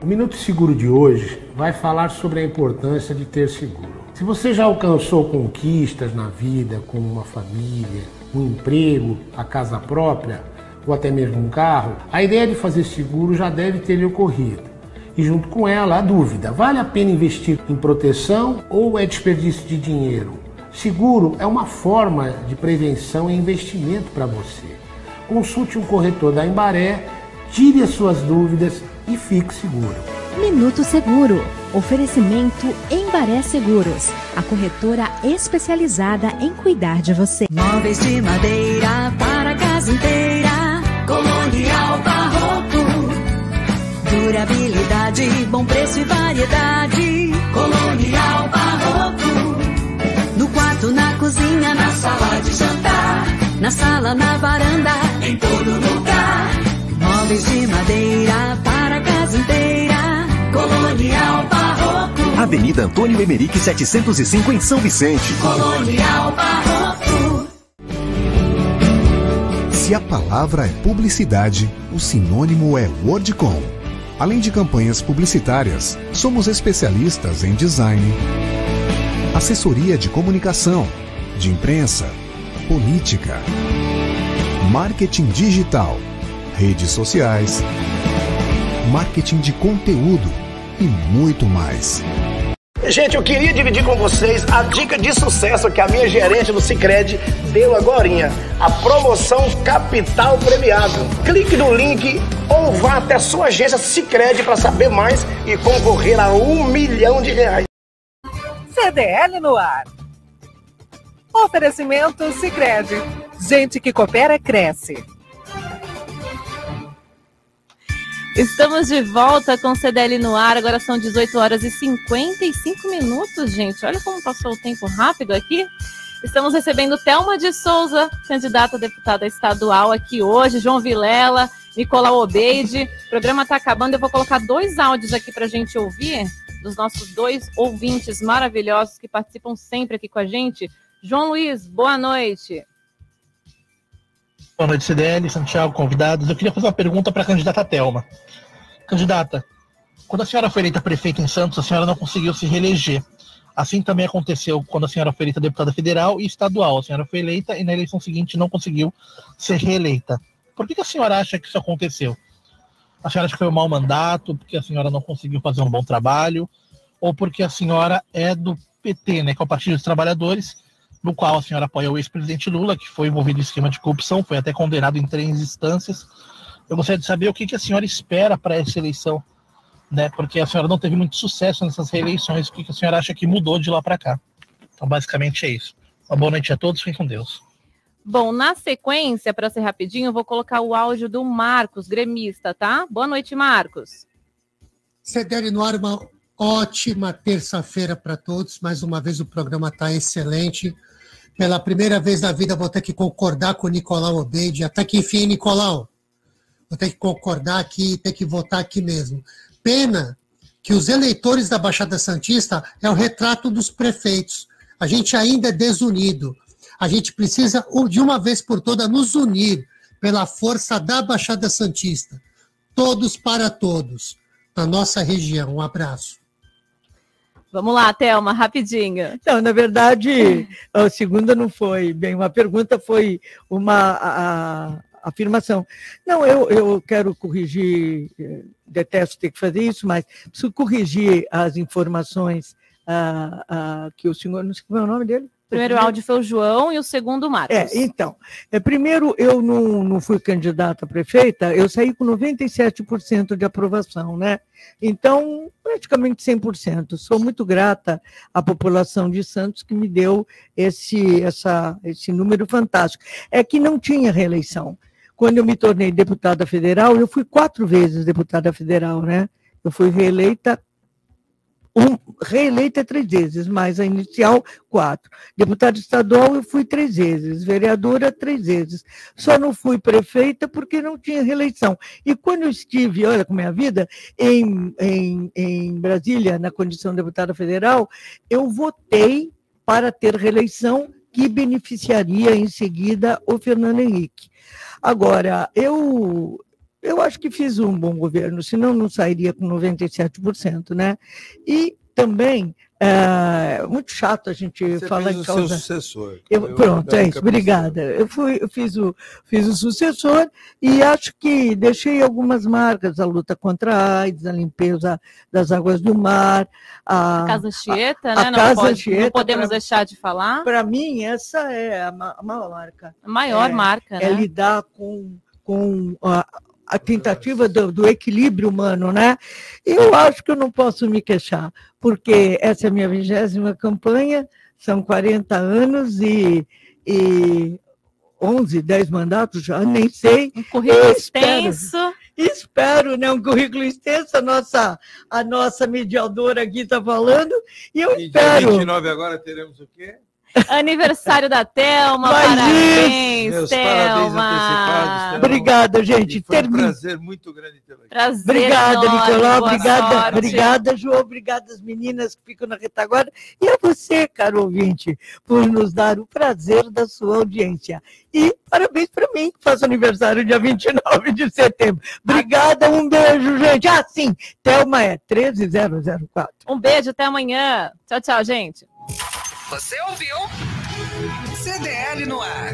O Minuto Seguro de hoje vai falar sobre a importância de ter seguro. Se você já alcançou conquistas na vida, como uma família, um emprego, a casa própria ou até mesmo um carro, a ideia de fazer seguro já deve ter lhe ocorrido. E junto com ela, a dúvida: vale a pena investir em proteção ou é desperdício de dinheiro? Seguro é uma forma de prevenção e investimento para você. Consulte um corretor da Embaré, tire as suas dúvidas e fique seguro. Minuto Seguro. Oferecimento Embaré Seguros. A corretora especializada em cuidar de você. Móveis de madeira para a casa inteira. Colonial Barroco. Durabilidade, bom preço e variedade. Colonial Barroco. No quarto, na cozinha, na sala de jantar. Na sala, na varanda, em todo lugar. Móveis de madeira para a casa inteira. Colonial Barroco. Avenida Antônio Emerick 705 em São Vicente. Colonial Barroco. Se a palavra é publicidade, o sinônimo é Wordcom. Além de campanhas publicitárias, somos especialistas em design, assessoria de comunicação, de imprensa, política, marketing digital, redes sociais, marketing de conteúdo e muito mais. Gente, eu queria dividir com vocês a dica de sucesso que a minha gerente do Cicred deu agorinha. A promoção Capital Premiado. Clique no link ou vá até a sua agência Cicred para saber mais e concorrer a um milhão de reais. CDL no ar. Oferecimento Sicredi. Gente que coopera cresce. Estamos de volta com CDL no ar. Agora são 18 horas e 55 minutos, gente. Olha como passou o tempo rápido aqui. Estamos recebendo Thelma de Souza, candidata a deputada estadual aqui hoje, João Vilela, Nicolau Obeide. O programa está acabando. Eu vou colocar dois áudios aqui para a gente ouvir, dos nossos dois ouvintes maravilhosos que participam sempre aqui com a gente. João Luiz, boa noite. Boa noite, CDL, Santiago, convidados. Eu queria fazer uma pergunta para a candidata Thelma. Candidata, quando a senhora foi eleita prefeita em Santos, a senhora não conseguiu se reeleger. Assim também aconteceu quando a senhora foi eleita deputada federal e estadual. A senhora foi eleita e na eleição seguinte não conseguiu ser reeleita. Por que, que a senhora acha que isso aconteceu? A senhora acha que foi um mau mandato, porque a senhora não conseguiu fazer um bom trabalho, ou porque a senhora é do PT, né, que é o Partido dos Trabalhadores, no qual a senhora apoia o ex-presidente Lula, que foi envolvido em esquema de corrupção, foi até condenado em três instâncias. Eu gostaria de saber o que, que a senhora espera para essa eleição, né? Porque a senhora não teve muito sucesso nessas reeleições. O que, que a senhora acha que mudou de lá para cá? Então, basicamente é isso. Uma boa noite a todos, fiquem com Deus. Bom, na sequência, para ser rapidinho, eu vou colocar o áudio do Marcos, gremista, tá? Boa noite, Marcos. CDL no ar, uma ótima terça-feira para todos. Mais uma vez o programa está excelente. Pela primeira vez na vida vou ter que concordar com o Nicolau Obeide. Até que enfim, Nicolau. Vou ter que concordar aqui e ter que votar aqui mesmo. Pena que os eleitores da Baixada Santista é o retrato dos prefeitos. A gente ainda é desunido. A gente precisa, de uma vez por todas, nos unir pela força da Baixada Santista. Todos para todos, na nossa região. Um abraço. Vamos lá, Thelma, rapidinho. Não, na verdade, a segunda não foi bem uma pergunta, foi uma a, a afirmação. Não, eu, eu quero corrigir, eh, detesto ter que fazer isso, mas preciso corrigir as informações ah, ah, que o senhor, não sei qual é o nome dele? O primeiro áudio foi o João e o segundo o Marcos. É, então, é, primeiro eu não, não fui candidata a prefeita, eu saí com 97% de aprovação, né? Então, praticamente 100%. Sou muito grata à população de Santos que me deu esse, essa, esse número fantástico. É que não tinha reeleição. Quando eu me tornei deputada federal, eu fui quatro vezes deputada federal, né? Eu fui reeleita um, reeleita três vezes, mais a inicial, quatro. Deputada estadual, eu fui três vezes, vereadora, três vezes. Só não fui prefeita porque não tinha reeleição. E quando eu estive, olha como é a vida, em, em, em Brasília, na condição de deputada federal, eu votei para ter reeleição que beneficiaria em seguida o Fernando Henrique. Agora, eu, eu acho que fiz um bom governo, senão não sairia com 97%, né? E também é muito chato a gente Você falar fez em o causa. seu sucessor. Eu, o pronto, é isso, obrigada. Eu, fui, eu fiz, o, fiz o sucessor e acho que deixei algumas marcas, a luta contra a AIDS, a limpeza das águas do mar, a, A Casa Anchieta, a- né? a Não Casa pode- não podemos pra- deixar de falar. Para mim, essa é a, ma- a maior marca. A maior É- marca, É né? lidar com, com a, a tentativa do, do equilíbrio humano, né? Eu acho que eu não posso me queixar, porque essa é a minha vigésima campanha, são 40 anos e, e 11, 10 mandatos já, nem sei. Um currículo Espero- extenso. Espero, né? Um currículo extenso, a nossa, a nossa mediadora aqui está falando, e eu E dia espero. 29 agora teremos o quê? Aniversário da Thelma, Mas parabéns, Meus Thelma. Obrigada, gente. E foi um Termino- prazer muito grande tê-la aqui. Prazer Obrigada, enorme, Nicolau. boa Obrigada, sorte. obrigada, João. Obrigada às meninas que ficam na retaguarda. E a você, caro ouvinte, por nos dar o prazer da sua audiência. E parabéns para mim, que faço aniversário dia 29 de setembro. Obrigada, um beijo, gente. Ah, sim, Thelma é 13004. Um beijo, até amanhã. Tchau, tchau, gente. Você ouviu? CDL no ar.